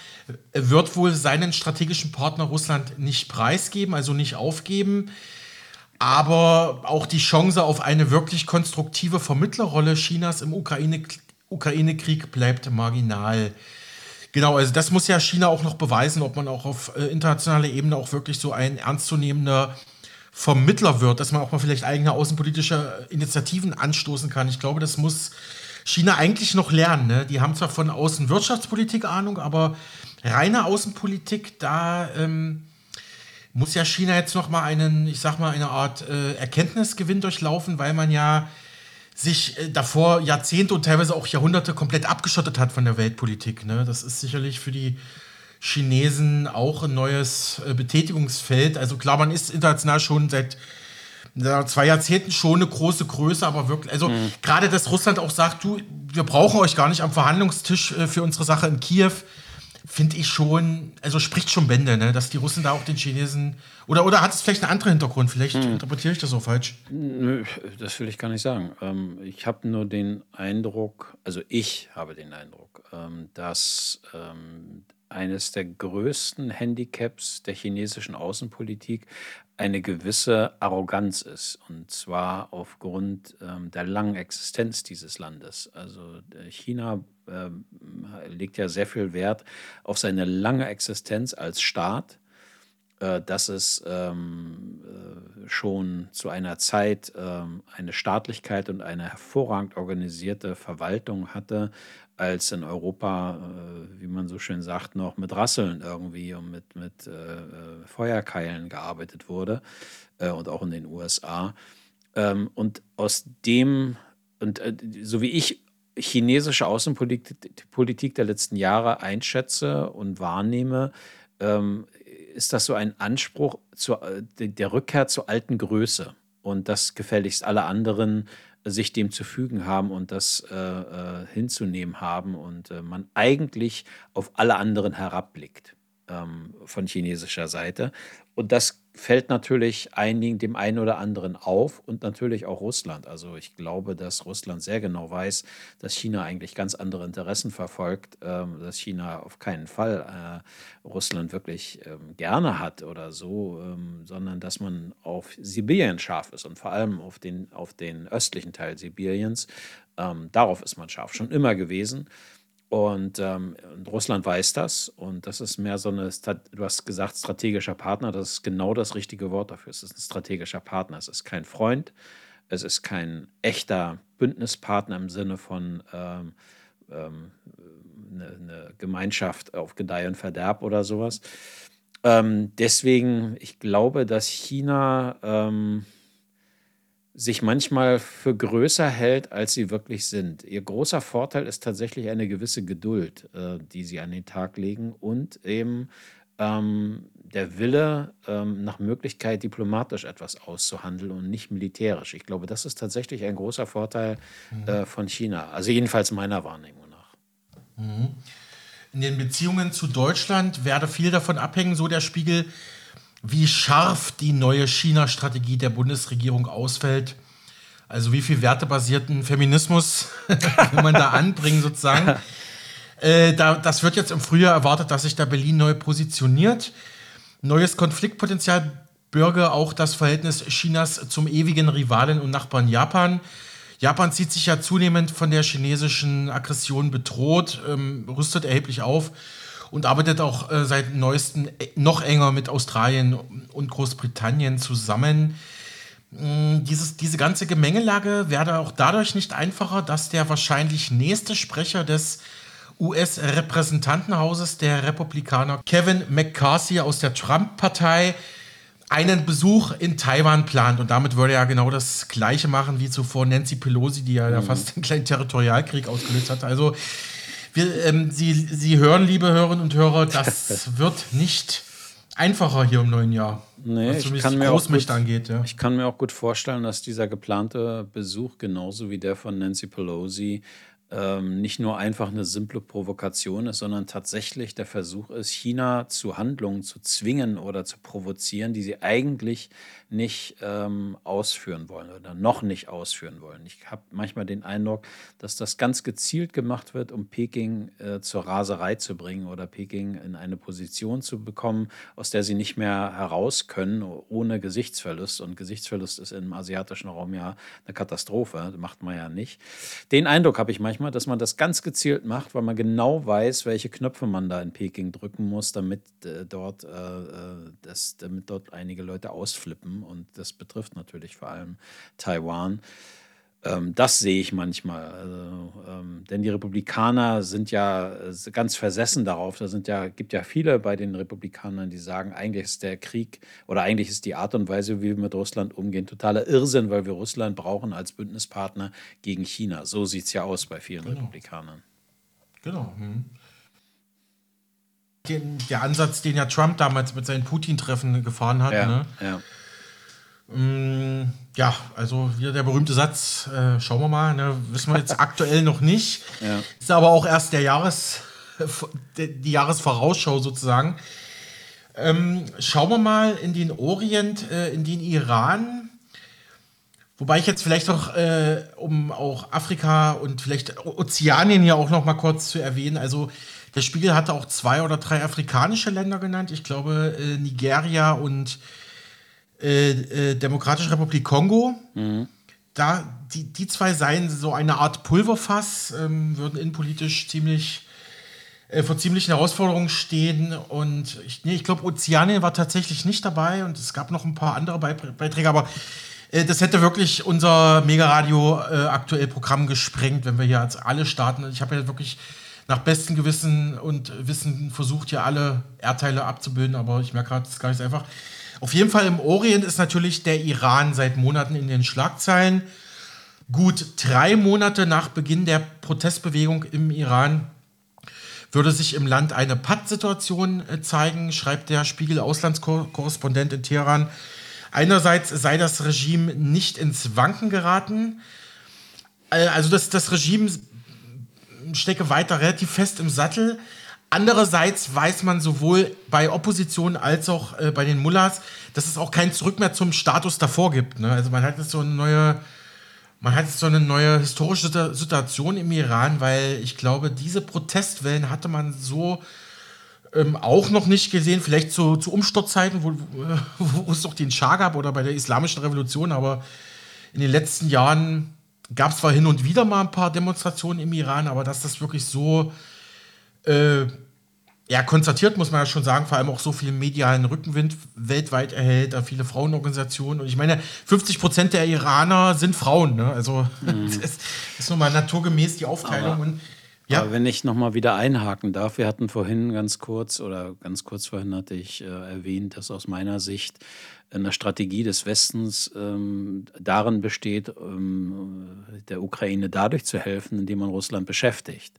wird wohl seinen strategischen Partner Russland nicht preisgeben, also nicht aufgeben. Aber auch die Chance auf eine wirklich konstruktive Vermittlerrolle Chinas im Ukraine-Krieg Ukraine bleibt marginal. Genau, also das muss ja China auch noch beweisen, ob man auch auf äh, internationaler Ebene auch wirklich so ein ernstzunehmender Vermittler wird, dass man auch mal vielleicht eigene außenpolitische Initiativen anstoßen kann. Ich glaube, das muss China eigentlich noch lernen. Ne? Die haben zwar von außen Wirtschaftspolitik Ahnung, aber reine Außenpolitik, da ähm, muss ja China jetzt noch mal einen, ich sag mal, eine Art äh, Erkenntnisgewinn durchlaufen, weil man ja sich äh, davor Jahrzehnte und teilweise auch Jahrhunderte komplett abgeschottet hat von der Weltpolitik. Ne? Das ist sicherlich für die Chinesen auch ein neues äh, Betätigungsfeld. Also klar, man ist international schon seit zwei Jahrzehnten schon eine große Größe, aber wirklich, also mhm. gerade, dass Russland auch sagt, du, wir brauchen euch gar nicht am Verhandlungstisch äh, für unsere Sache in Kiew, finde ich schon, also spricht schon Bände, ne? dass die Russen da auch den Chinesen. Oder, oder hat es vielleicht einen anderen Hintergrund? Vielleicht hm. interpretiere ich das so falsch. Nö, das will ich gar nicht sagen. Ähm, ich habe nur den Eindruck, also ich habe den Eindruck, ähm, dass ähm, eines der größten Handicaps der chinesischen Außenpolitik eine gewisse Arroganz ist. Und zwar aufgrund ähm, der langen Existenz dieses Landes. Also äh, China äh, legt ja sehr viel Wert auf seine lange Existenz als Staat, äh, dass es ähm, äh, schon zu einer Zeit ähm, eine Staatlichkeit und eine hervorragend organisierte Verwaltung hatte, als in Europa, äh, wie man so schön sagt, noch mit Rasseln irgendwie und mit, mit äh, äh Feuerkeilen gearbeitet wurde äh, und auch in den USA. Ähm, und aus dem, und äh, so wie ich chinesische Außenpolitik Politik der letzten Jahre einschätze und wahrnehme, ähm, ist das so ein Anspruch zur, äh, der Rückkehr zur alten Größe und das gefälligst alle anderen sich dem zu fügen haben und das äh, äh, hinzunehmen haben und äh, man eigentlich auf alle anderen herabblickt ähm, von chinesischer Seite. Und das fällt natürlich einigen, dem einen oder anderen auf und natürlich auch Russland. Also ich glaube, dass Russland sehr genau weiß, dass China eigentlich ganz andere Interessen verfolgt, ähm, dass China auf keinen Fall äh, Russland wirklich ähm, gerne hat oder so, ähm, sondern dass man auf Sibirien scharf ist und vor allem auf den, auf den östlichen Teil Sibiriens. Ähm, darauf ist man scharf, schon immer gewesen. Und, ähm, und, Russland weiß das. Und das ist mehr so eine, du hast gesagt, strategischer Partner. Das ist genau das richtige Wort dafür. Es ist ein strategischer Partner. Es ist kein Freund. Es ist kein echter Bündnispartner im Sinne von ähm, ähm, eine, eine, Gemeinschaft auf Gedeih und Verderb oder sowas. Ähm, deswegen, ich glaube, dass China ähm, sich manchmal für größer hält, als sie wirklich sind. Ihr großer Vorteil ist tatsächlich eine gewisse Geduld, äh, die sie an den Tag legen und eben ähm, der Wille, ähm, nach Möglichkeit diplomatisch etwas auszuhandeln und nicht militärisch. Ich glaube, das ist tatsächlich ein großer Vorteil mhm. äh, von China. Also jedenfalls meiner Wahrnehmung nach. Mhm. In den Beziehungen zu Deutschland werde viel davon abhängen, so der Spiegel, wie scharf die neue China-Strategie der Bundesregierung ausfällt. Also wie viel wertebasierten Feminismus kann man da anbringen sozusagen. Äh, da, das wird jetzt im Frühjahr erwartet, dass sich da Berlin neu positioniert. Neues Konfliktpotenzial bürge auch das Verhältnis Chinas zum ewigen Rivalen und Nachbarn Japan. Japan zieht sich ja zunehmend von der chinesischen Aggression bedroht, ähm, rüstet erheblich auf und arbeitet auch äh, seit neuestem äh, noch enger mit Australien und Großbritannien zusammen. Mm, dieses, diese ganze Gemengelage werde auch dadurch nicht einfacher, dass der wahrscheinlich nächste Sprecher des US-Repräsentantenhauses der Republikaner Kevin McCarthy aus der Trump-Partei einen Besuch in Taiwan plant. Und damit würde er ja genau das Gleiche machen wie zuvor Nancy Pelosi, die ja, mhm. ja fast einen kleinen Territorialkrieg ausgelöst hat. Also wir, ähm, Sie, Sie hören, liebe Hörerinnen und Hörer, das wird nicht einfacher hier im neuen Jahr. Nee, ich kann, mir auch gut, angeht, ja. ich kann mir auch gut vorstellen, dass dieser geplante Besuch genauso wie der von Nancy Pelosi ähm, nicht nur einfach eine simple Provokation ist, sondern tatsächlich der Versuch ist, China zu Handlungen zu zwingen oder zu provozieren, die sie eigentlich nicht ähm, ausführen wollen oder noch nicht ausführen wollen. Ich habe manchmal den Eindruck, dass das ganz gezielt gemacht wird, um Peking äh, zur Raserei zu bringen oder Peking in eine Position zu bekommen, aus der sie nicht mehr heraus können, ohne Gesichtsverlust. Und Gesichtsverlust ist im asiatischen Raum ja eine Katastrophe, macht man ja nicht. Den Eindruck habe ich manchmal, dass man das ganz gezielt macht, weil man genau weiß, welche Knöpfe man da in Peking drücken muss, damit äh, dort, äh, äh das, damit dort einige Leute ausflippen und das betrifft natürlich vor allem Taiwan. Ähm, das sehe ich manchmal. Also, ähm, denn die Republikaner sind ja äh, ganz versessen darauf. Da sind ja, gibt ja viele bei den Republikanern, die sagen, eigentlich ist der Krieg oder eigentlich ist die Art und Weise, wie wir mit Russland umgehen, totaler Irrsinn, weil wir Russland brauchen als Bündnispartner gegen China. So sieht es ja aus bei vielen genau. Republikanern. Genau. Hm. Den, der Ansatz, den ja Trump damals mit seinen Putin-Treffen gefahren hat, ja, ne? ja ja, also wieder der berühmte Satz, äh, schauen wir mal, ne, wissen wir jetzt aktuell noch nicht. Ja. Ist aber auch erst der Jahres, die Jahresvorausschau sozusagen. Ähm, schauen wir mal in den Orient, äh, in den Iran. Wobei ich jetzt vielleicht noch, äh, um auch Afrika und vielleicht Ozeanien hier auch noch mal kurz zu erwähnen, also der Spiegel hatte auch zwei oder drei afrikanische Länder genannt. Ich glaube äh, Nigeria und äh, äh, Demokratische Republik Kongo. Mhm. Da, die, die zwei seien so eine Art Pulverfass, ähm, würden innenpolitisch ziemlich äh, vor ziemlichen Herausforderungen stehen. Und ich, nee, ich glaube, Ozeanien war tatsächlich nicht dabei und es gab noch ein paar andere Beiträge, aber äh, das hätte wirklich unser Mega-Radio äh, aktuell Programm gesprengt, wenn wir hier als alle starten. Ich habe ja wirklich nach bestem Gewissen und Wissen versucht, hier alle Erdteile abzubilden, aber ich merke gerade, das ist gar nicht so einfach. Auf jeden Fall im Orient ist natürlich der Iran seit Monaten in den Schlagzeilen. Gut drei Monate nach Beginn der Protestbewegung im Iran würde sich im Land eine Pattsituation äh, zeigen, schreibt der Spiegel Auslandskorrespondent in Teheran. Einerseits sei das Regime nicht ins Wanken geraten. Äh, also das, das Regime stecke weiter relativ fest im Sattel. Andererseits weiß man sowohl bei Opposition als auch äh, bei den Mullahs, dass es auch kein Zurück mehr zum Status davor gibt. Ne? Also man hat jetzt so eine neue, man hat jetzt so eine neue historische Situation im Iran, weil ich glaube, diese Protestwellen hatte man so ähm, auch noch nicht gesehen. Vielleicht zu, zu Umsturzzeiten, wo, wo, es doch den Schah gab oder bei der Islamischen Revolution, aber in den letzten Jahren gab es zwar hin und wieder mal ein paar Demonstrationen im Iran, aber dass das wirklich so äh, ja, konstatiert, muss man ja schon sagen, vor allem auch so viel medialen Rückenwind weltweit erhält, da viele Frauenorganisationen. Und ich meine, 50 Prozent der Iraner sind Frauen. Ne? Also mhm. das ist, ist nun mal naturgemäß die Aufteilung. Aber, und, ja. aber wenn ich nochmal wieder einhaken darf, wir hatten vorhin ganz kurz oder ganz kurz vorhin hatte ich äh, erwähnt, dass aus meiner Sicht eine Strategie des Westens ähm, darin besteht, ähm, der Ukraine dadurch zu helfen, indem man Russland beschäftigt.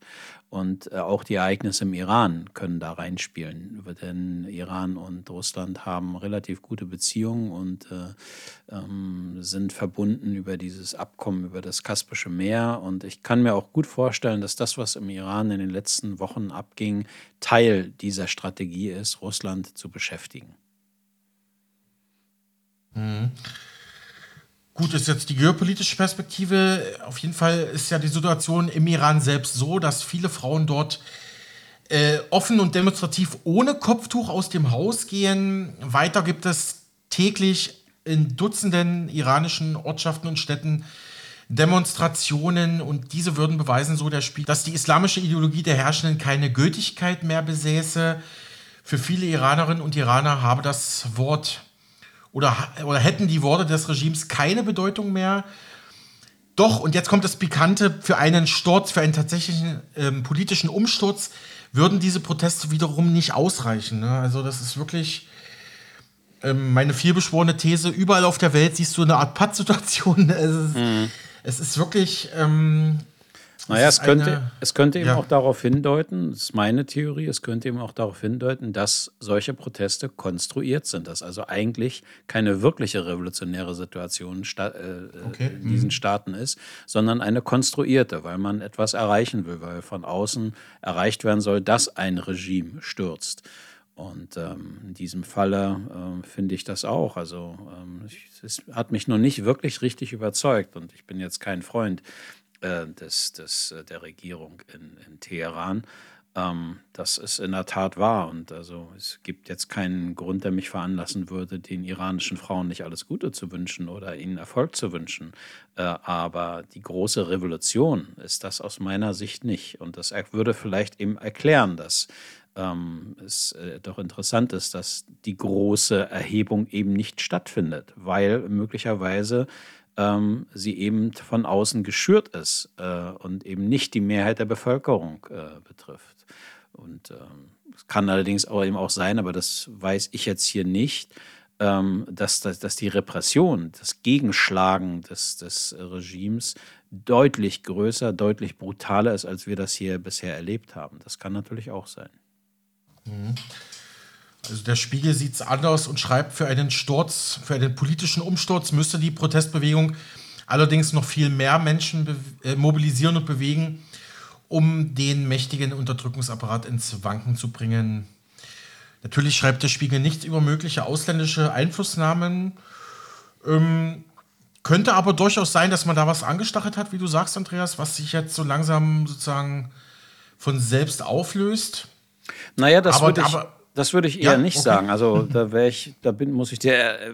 Und äh, auch die Ereignisse im Iran können da reinspielen. Denn Iran und Russland haben relativ gute Beziehungen und äh, ähm, sind verbunden über dieses Abkommen über das Kaspische Meer. Und ich kann mir auch gut vorstellen, dass das, was im Iran in den letzten Wochen abging, Teil dieser Strategie ist, Russland zu beschäftigen. Mhm. Gut, ist jetzt die geopolitische Perspektive. Auf jeden Fall ist ja die Situation im Iran selbst so, dass viele Frauen dort äh, offen und demonstrativ ohne Kopftuch aus dem Haus gehen. Weiter gibt es täglich in Dutzenden iranischen Ortschaften und Städten Demonstrationen und diese würden beweisen, so der Spiel, dass die islamische Ideologie der Herrschenden keine Gültigkeit mehr besäße. Für viele Iranerinnen und Iraner habe das Wort oder, oder hätten die Worte des Regimes keine Bedeutung mehr. Doch, und jetzt kommt das Pikante, für einen Sturz, für einen tatsächlichen ähm, politischen Umsturz würden diese Proteste wiederum nicht ausreichen. Ne? Also das ist wirklich ähm, meine vielbeschworene These. Überall auf der Welt siehst du eine Art Pattsituation. Es, mhm. es ist wirklich ähm, naja, es könnte, es könnte eben ja. auch darauf hindeuten, das ist meine Theorie, es könnte eben auch darauf hindeuten, dass solche Proteste konstruiert sind, dass also eigentlich keine wirkliche revolutionäre Situation äh, okay. in diesen mhm. Staaten ist, sondern eine konstruierte, weil man etwas erreichen will, weil von außen erreicht werden soll, dass ein Regime stürzt. Und ähm, in diesem Falle äh, finde ich das auch. Also ähm, es hat mich noch nicht wirklich richtig überzeugt und ich bin jetzt kein Freund äh, des, des, äh, der Regierung in, in Teheran. Ähm, das ist in der Tat wahr. Und also es gibt jetzt keinen Grund, der mich veranlassen würde, den iranischen Frauen nicht alles Gute zu wünschen oder ihnen Erfolg zu wünschen. Äh, aber die große Revolution ist das aus meiner Sicht nicht. Und das würde vielleicht eben erklären, dass ähm, es äh, doch interessant ist, dass die große Erhebung eben nicht stattfindet, weil möglicherweise ähm, sie eben von außen geschürt ist äh, und eben nicht die Mehrheit der Bevölkerung äh, betrifft. Und ähm, es ähm, kann allerdings auch eben auch sein, aber das weiß ich jetzt hier nicht, ähm, dass, dass, dass die Repression, das Gegenschlagen des, des Regimes deutlich größer, deutlich brutaler ist, als wir das hier bisher erlebt haben. Das kann natürlich auch sein. Mhm. Also der Spiegel sieht es anders und schreibt, für einen Sturz, für einen politischen Umsturz müsste die Protestbewegung allerdings noch viel mehr Menschen äh, mobilisieren und bewegen, um den mächtigen Unterdrückungsapparat ins Wanken zu bringen. Natürlich schreibt der Spiegel nichts über mögliche ausländische Einflussnahmen. Ähm, könnte aber durchaus sein, dass man da was angestachelt hat, wie du sagst, Andreas, was sich jetzt so langsam sozusagen von selbst auflöst. Naja, das würde ich, das würde ich eher ja, nicht okay. sagen. Also da wäre ich, da bin, muss ich dir äh,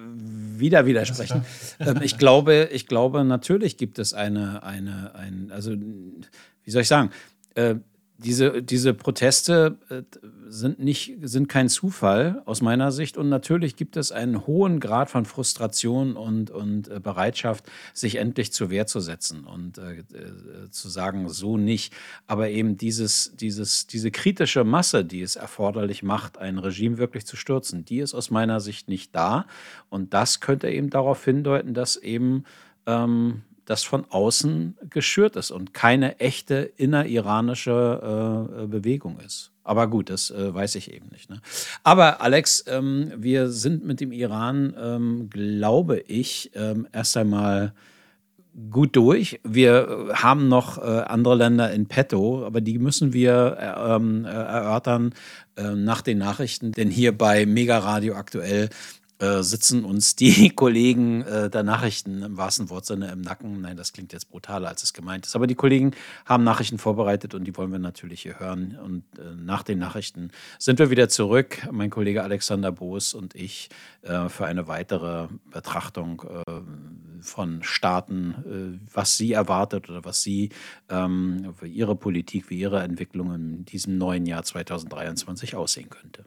wieder widersprechen. Ähm, ich glaube, ich glaube, natürlich gibt es eine, eine, ein, also wie soll ich sagen, äh, diese, diese Proteste äh, sind, nicht, sind kein Zufall aus meiner Sicht. Und natürlich gibt es einen hohen Grad von Frustration und, und äh, Bereitschaft, sich endlich zur Wehr zu setzen und äh, äh, zu sagen, so nicht. Aber eben dieses, dieses, diese kritische Masse, die es erforderlich macht, ein Regime wirklich zu stürzen, die ist aus meiner Sicht nicht da. Und das könnte eben darauf hindeuten, dass eben ähm, das von außen geschürt ist und keine echte inneriranische äh, Bewegung ist. Aber gut, das äh, weiß ich eben nicht. Ne? Aber Alex, ähm, wir sind mit dem Iran, ähm, glaube ich, ähm, erst einmal gut durch. Wir äh, haben noch äh, andere Länder in petto, aber die müssen wir äh, ähm, erörtern äh, nach den Nachrichten. Denn hier bei Mega Radio aktuell äh, sitzen uns die Kollegen äh, der Nachrichten im wahrsten Wortsinne im Nacken. Nein, das klingt jetzt brutaler, als es gemeint ist. Aber die Kollegen haben Nachrichten vorbereitet und die wollen wir natürlich hier hören. Und äh, nach den Nachrichten sind wir wieder zurück, mein Kollege Alexander Boos und ich, äh, für eine weitere Betrachtung äh, von Staaten, was sie erwartet oder was sie ähm, für ihre Politik, wie ihre Entwicklung in diesem neuen Jahr 2023 aussehen könnte.